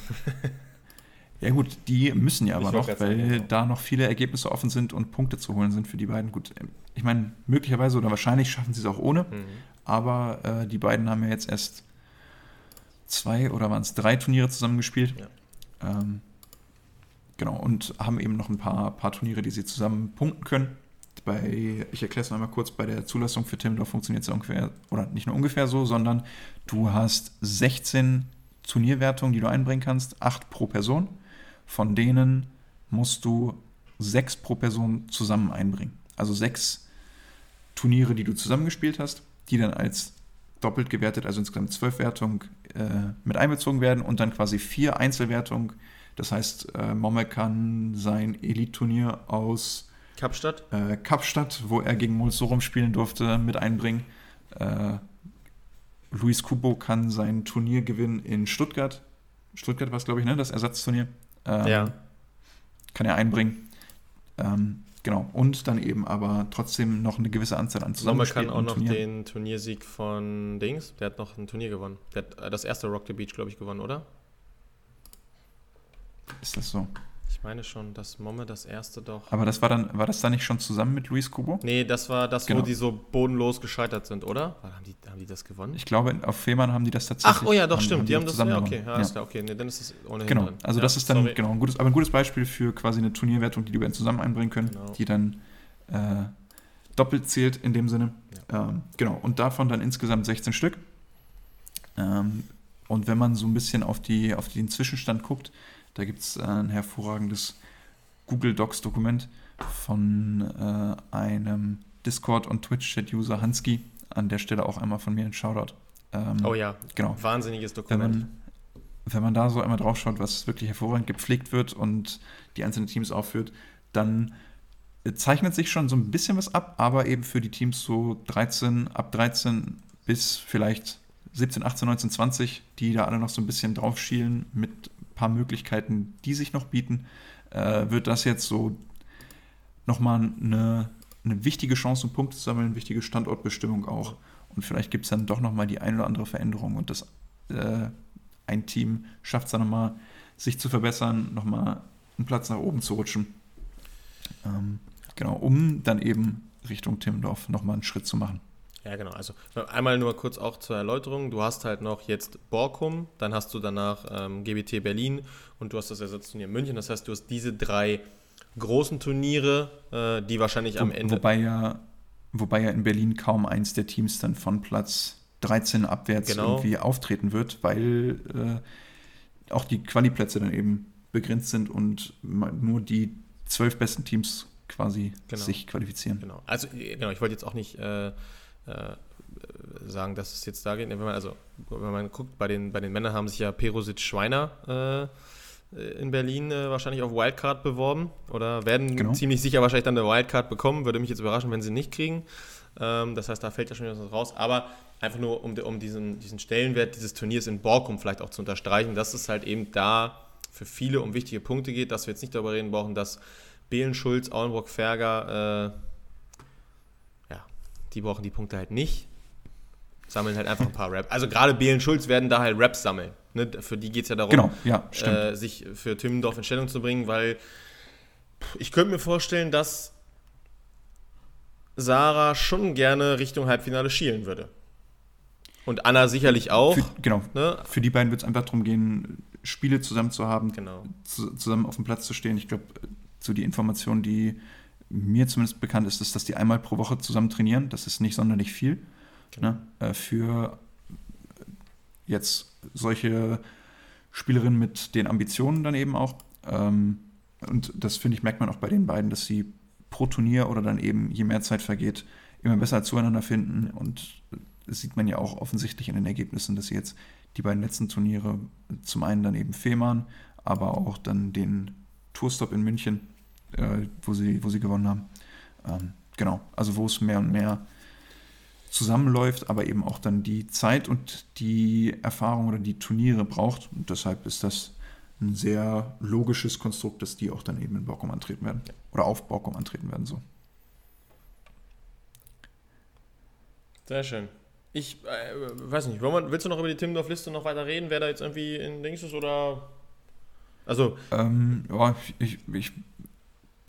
Ja gut, die müssen ja aber noch, weil sagen, genau. da noch viele Ergebnisse offen sind und Punkte zu holen sind für die beiden. Gut, ich meine, möglicherweise oder wahrscheinlich schaffen sie es auch ohne, mhm. aber äh, die beiden haben ja jetzt erst zwei oder waren es drei Turniere zusammengespielt. Ja. Ähm, genau, und haben eben noch ein paar, paar Turniere, die sie zusammen punkten können. Bei, ich erkläre es noch einmal kurz, bei der Zulassung für Timdorf funktioniert es ungefähr, oder nicht nur ungefähr so, sondern du hast 16 Turnierwertungen, die du einbringen kannst, 8 pro Person von denen musst du sechs pro Person zusammen einbringen. Also sechs Turniere, die du zusammengespielt hast, die dann als doppelt gewertet, also insgesamt zwölf Wertungen äh, mit einbezogen werden und dann quasi vier Einzelwertungen. Das heißt, äh, Momme kann sein Elite-Turnier aus Kapstadt? Äh, Kapstadt, wo er gegen Mulsorum spielen durfte, mit einbringen. Äh, Luis Kubo kann sein Turniergewinn in Stuttgart. Stuttgart war es, glaube ich, ne? das Ersatzturnier. Ähm, ja. Kann er einbringen. Ähm, genau. Und dann eben aber trotzdem noch eine gewisse Anzahl an Zusammenspielen. kann auch noch Turnier. den Turniersieg von Dings. Der hat noch ein Turnier gewonnen. Der hat das erste Rock the Beach, glaube ich, gewonnen, oder? Ist das so? Ich meine schon, dass Momme das erste doch. Aber das war dann, war das dann nicht schon zusammen mit Luis Kubo? Nee, das war das, genau. wo die so bodenlos gescheitert sind, oder? Haben die, haben die das gewonnen? Ich glaube, auf Fehmarn haben die das tatsächlich. Ach, oh ja, doch, haben, stimmt. Haben die, die haben das, ja, okay, ja, ja. okay, nee, dann ist das ohnehin Genau, drin. also ja, das ist dann, sorry. genau, ein gutes, aber ein gutes Beispiel für quasi eine Turnierwertung, die die beiden zusammen einbringen können, genau. die dann äh, doppelt zählt in dem Sinne. Ähm, genau, und davon dann insgesamt 16 Stück. Ähm, und wenn man so ein bisschen auf, die, auf den Zwischenstand guckt, da gibt es ein hervorragendes Google Docs-Dokument von äh, einem Discord- und Twitch-Chat-User Hanski. An der Stelle auch einmal von mir ein Shoutout. Ähm, oh ja, genau. wahnsinniges Dokument. Wenn man, wenn man da so einmal drauf schaut, was wirklich hervorragend gepflegt wird und die einzelnen Teams aufführt, dann zeichnet sich schon so ein bisschen was ab, aber eben für die Teams so 13, ab 13 bis vielleicht 17, 18, 19, 20, die da alle noch so ein bisschen drauf schielen mit paar Möglichkeiten, die sich noch bieten, äh, wird das jetzt so nochmal eine, eine wichtige Chance, um Punkte zu sammeln, wichtige Standortbestimmung auch. Und vielleicht gibt es dann doch nochmal die eine oder andere Veränderung und das äh, ein Team schafft es dann nochmal, sich zu verbessern, nochmal einen Platz nach oben zu rutschen. Ähm, genau, um dann eben Richtung Timmendorf nochmal einen Schritt zu machen. Ja, genau. Also einmal nur kurz auch zur Erläuterung. Du hast halt noch jetzt Borkum, dann hast du danach ähm, GBT Berlin und du hast das Ersatzturnier München. Das heißt, du hast diese drei großen Turniere, äh, die wahrscheinlich am Ende. Wobei ja, wobei ja in Berlin kaum eins der Teams dann von Platz 13 abwärts genau. irgendwie auftreten wird, weil äh, auch die Quali-Plätze dann eben begrenzt sind und nur die zwölf besten Teams quasi genau. sich qualifizieren. Genau. Also genau, ich wollte jetzt auch nicht äh, äh, sagen, dass es jetzt da geht. Wenn man, also, wenn man guckt, bei den, bei den Männern haben sich ja Perusic Schweiner äh, in Berlin äh, wahrscheinlich auf Wildcard beworben oder werden genau. ziemlich sicher wahrscheinlich dann eine Wildcard bekommen. Würde mich jetzt überraschen, wenn sie nicht kriegen. Ähm, das heißt, da fällt ja schon was raus. Aber einfach nur, um, um diesen, diesen Stellenwert dieses Turniers in Borkum vielleicht auch zu unterstreichen, dass es halt eben da für viele um wichtige Punkte geht, dass wir jetzt nicht darüber reden brauchen, dass Behlen, Schulz, Auenbrock, Ferger äh, die brauchen die Punkte halt nicht. Sammeln halt einfach ein paar Raps. Also gerade Behlen Schulz werden da halt Raps sammeln. Ne? Für die geht es ja darum, genau, ja, äh, sich für Timmendorf in Stellung zu bringen, weil ich könnte mir vorstellen, dass Sarah schon gerne Richtung Halbfinale schielen würde. Und Anna sicherlich auch. Für, genau. Ne? Für die beiden wird es einfach darum gehen, Spiele zusammen zu haben, genau. zu, zusammen auf dem Platz zu stehen. Ich glaube, so die Informationen, die mir zumindest bekannt ist, ist, dass die einmal pro Woche zusammen trainieren. Das ist nicht sonderlich viel. Genau. Ne? Äh, für jetzt solche Spielerinnen mit den Ambitionen dann eben auch. Ähm, und das finde ich, merkt man auch bei den beiden, dass sie pro Turnier oder dann eben, je mehr Zeit vergeht, immer besser zueinander finden. Und das sieht man ja auch offensichtlich in den Ergebnissen, dass sie jetzt die beiden letzten Turniere zum einen dann eben Fehmarn, aber auch dann den Tourstop in München äh, wo, sie, wo sie gewonnen haben. Ähm, genau, also wo es mehr und mehr zusammenläuft, aber eben auch dann die Zeit und die Erfahrung oder die Turniere braucht. Und deshalb ist das ein sehr logisches Konstrukt, dass die auch dann eben in Borkum antreten werden. Oder auf Borkum antreten werden. So. Sehr schön. Ich äh, weiß nicht, willst du noch über die Timmendorf-Liste noch weiter reden, wer da jetzt irgendwie in Dings ist oder. Also. Ähm, ja, ich, ich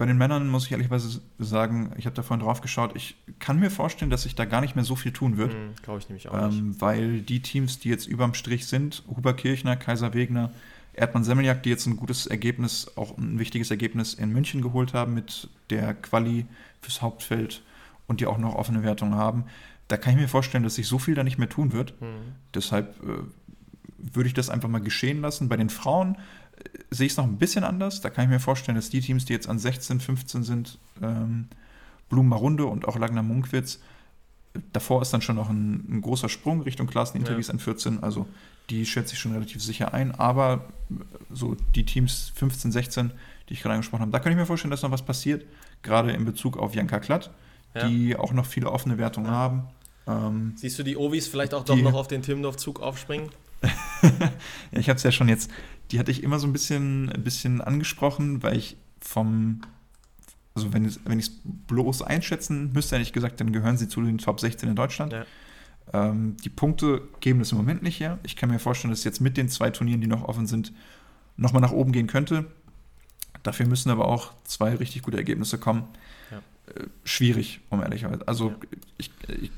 bei den Männern muss ich ehrlicherweise sagen, ich habe da vorhin drauf geschaut, ich kann mir vorstellen, dass sich da gar nicht mehr so viel tun wird. Mhm, Glaube ich nämlich auch ähm, nicht. Weil die Teams, die jetzt überm Strich sind, Huber Kirchner, Kaiser Wegner, Erdmann Semmeljak, die jetzt ein gutes Ergebnis, auch ein wichtiges Ergebnis in München geholt haben mit der Quali fürs Hauptfeld und die auch noch offene Wertungen haben, da kann ich mir vorstellen, dass sich so viel da nicht mehr tun wird. Mhm. Deshalb äh, würde ich das einfach mal geschehen lassen. Bei den Frauen sehe ich es noch ein bisschen anders. Da kann ich mir vorstellen, dass die Teams, die jetzt an 16, 15 sind, ähm, Blumenmarunde und auch Lagner Munkwitz, davor ist dann schon noch ein, ein großer Sprung Richtung Klassen Interviews ja. an 14. Also die schätze ich schon relativ sicher ein. Aber so die Teams 15, 16, die ich gerade angesprochen habe, da könnte ich mir vorstellen, dass noch was passiert. Gerade in Bezug auf Janka Klatt, ja. die auch noch viele offene Wertungen ja. haben. Ähm, Siehst du die Ovis vielleicht auch doch noch auf den Timmendorf-Zug aufspringen? ja, ich habe es ja schon jetzt, die hatte ich immer so ein bisschen, ein bisschen angesprochen, weil ich vom, also wenn, wenn ich es bloß einschätzen müsste, hätte ich gesagt, dann gehören sie zu den Top 16 in Deutschland. Ja. Ähm, die Punkte geben das im Moment nicht her. Ich kann mir vorstellen, dass jetzt mit den zwei Turnieren, die noch offen sind, nochmal nach oben gehen könnte. Dafür müssen aber auch zwei richtig gute Ergebnisse kommen. Ja. Äh, schwierig, um ehrlich zu sein. Also ja. ich, ich,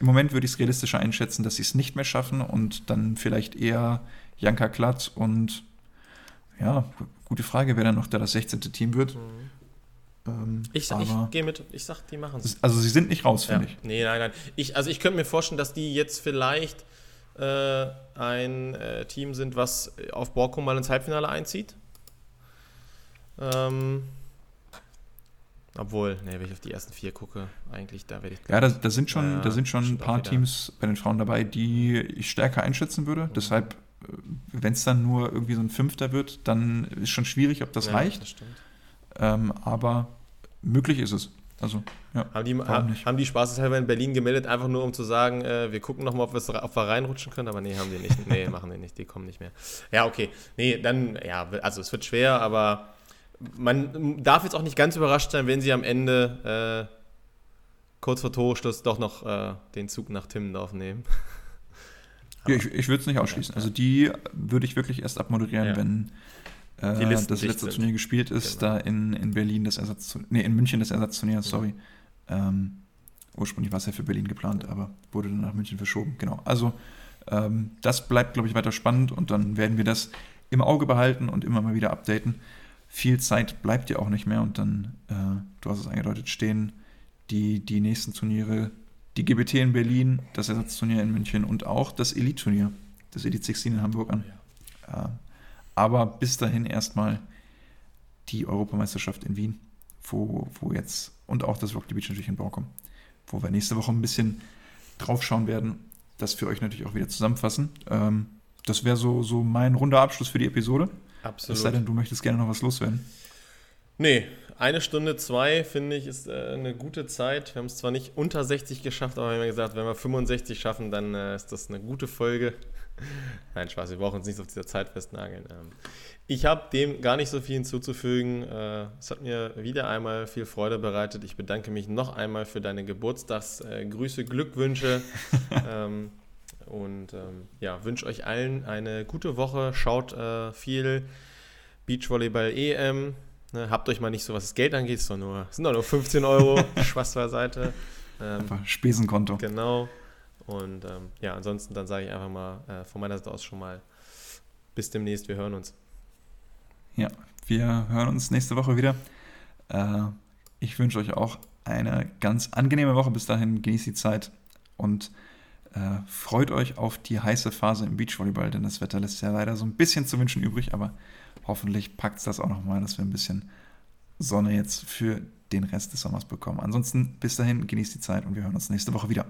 im Moment würde ich es realistischer einschätzen, dass sie es nicht mehr schaffen und dann vielleicht eher Janka Klatt und ja, gute Frage, wer dann noch da das 16. Team wird. Mhm. Ähm, ich, ich gehe mit, ich sag, die machen es. Also sie sind nicht raus, finde ja. ich. Nee, nein, nein. Ich, also ich könnte mir vorstellen, dass die jetzt vielleicht äh, ein äh, Team sind, was auf Borkum mal ins Halbfinale einzieht. Ähm, obwohl, ne, wenn ich auf die ersten vier gucke, eigentlich, da werde ich. Ja, da, da, sind schon, ja, da sind schon ein paar Teams bei den Frauen dabei, die ich stärker einschätzen würde. Mhm. Deshalb, äh, wenn es dann nur irgendwie so ein Fünfter wird, dann ist schon schwierig, ob das ja, reicht. Das. Ähm, aber möglich ist es. Also, ja, haben, die, haben, haben die spaßeshalber in Berlin gemeldet, einfach nur um zu sagen, äh, wir gucken nochmal, ob, ob wir reinrutschen können, aber nee, haben die nicht. Nee, machen die nicht, die kommen nicht mehr. Ja, okay. Nee, dann, ja, also es wird schwer, aber man darf jetzt auch nicht ganz überrascht sein, wenn sie am Ende äh, kurz vor Torschluss doch noch äh, den Zug nach Timmendorf nehmen. ja, ich, ich würde es nicht ausschließen. Also die würde ich wirklich erst abmoderieren, ja. wenn äh, das letzte sind. Turnier gespielt ist, genau. da in, in Berlin das Ersatzturnier, nee, in München das Ersatzturnier, sorry. Ähm, ursprünglich war es ja für Berlin geplant, aber wurde dann nach München verschoben, genau. Also ähm, das bleibt, glaube ich, weiter spannend und dann werden wir das im Auge behalten und immer mal wieder updaten. Viel Zeit bleibt ja auch nicht mehr und dann, äh, du hast es angedeutet, stehen die, die nächsten Turniere, die GBT in Berlin, das Ersatzturnier in München und auch das Elite-Turnier, das Elite 16 in Hamburg an. Äh, aber bis dahin erstmal die Europameisterschaft in Wien, wo, wo jetzt, und auch das Rock the Beach natürlich in Borkum, wo wir nächste Woche ein bisschen drauf schauen werden, das für euch natürlich auch wieder zusammenfassen. Ähm, das wäre so, so mein runder Abschluss für die Episode. Absolut. Es sei denn, du möchtest gerne noch was loswerden. Nee, eine Stunde zwei, finde ich, ist äh, eine gute Zeit. Wir haben es zwar nicht unter 60 geschafft, aber wir haben gesagt, wenn wir 65 schaffen, dann äh, ist das eine gute Folge. Nein, Spaß, wir brauchen uns nicht auf dieser Zeit festnageln. Ähm, ich habe dem gar nicht so viel hinzuzufügen. Äh, es hat mir wieder einmal viel Freude bereitet. Ich bedanke mich noch einmal für deine Geburtstagsgrüße, Glückwünsche. ähm, und ähm, ja, wünsche euch allen eine gute Woche. Schaut äh, viel Beachvolleyball EM. Ne, habt euch mal nicht so, was das Geld angeht, es sind nur, sind doch nur 15 Euro, Spaß beiseite. Ähm, Spesenkonto. Genau. Und ähm, ja, ansonsten dann sage ich einfach mal äh, von meiner Seite aus schon mal bis demnächst, wir hören uns. Ja, wir hören uns nächste Woche wieder. Äh, ich wünsche euch auch eine ganz angenehme Woche. Bis dahin genießt die Zeit und äh, freut euch auf die heiße Phase im Beachvolleyball, denn das Wetter lässt ja leider so ein bisschen zu wünschen übrig, aber hoffentlich packt es das auch nochmal, dass wir ein bisschen Sonne jetzt für den Rest des Sommers bekommen. Ansonsten bis dahin genießt die Zeit und wir hören uns nächste Woche wieder.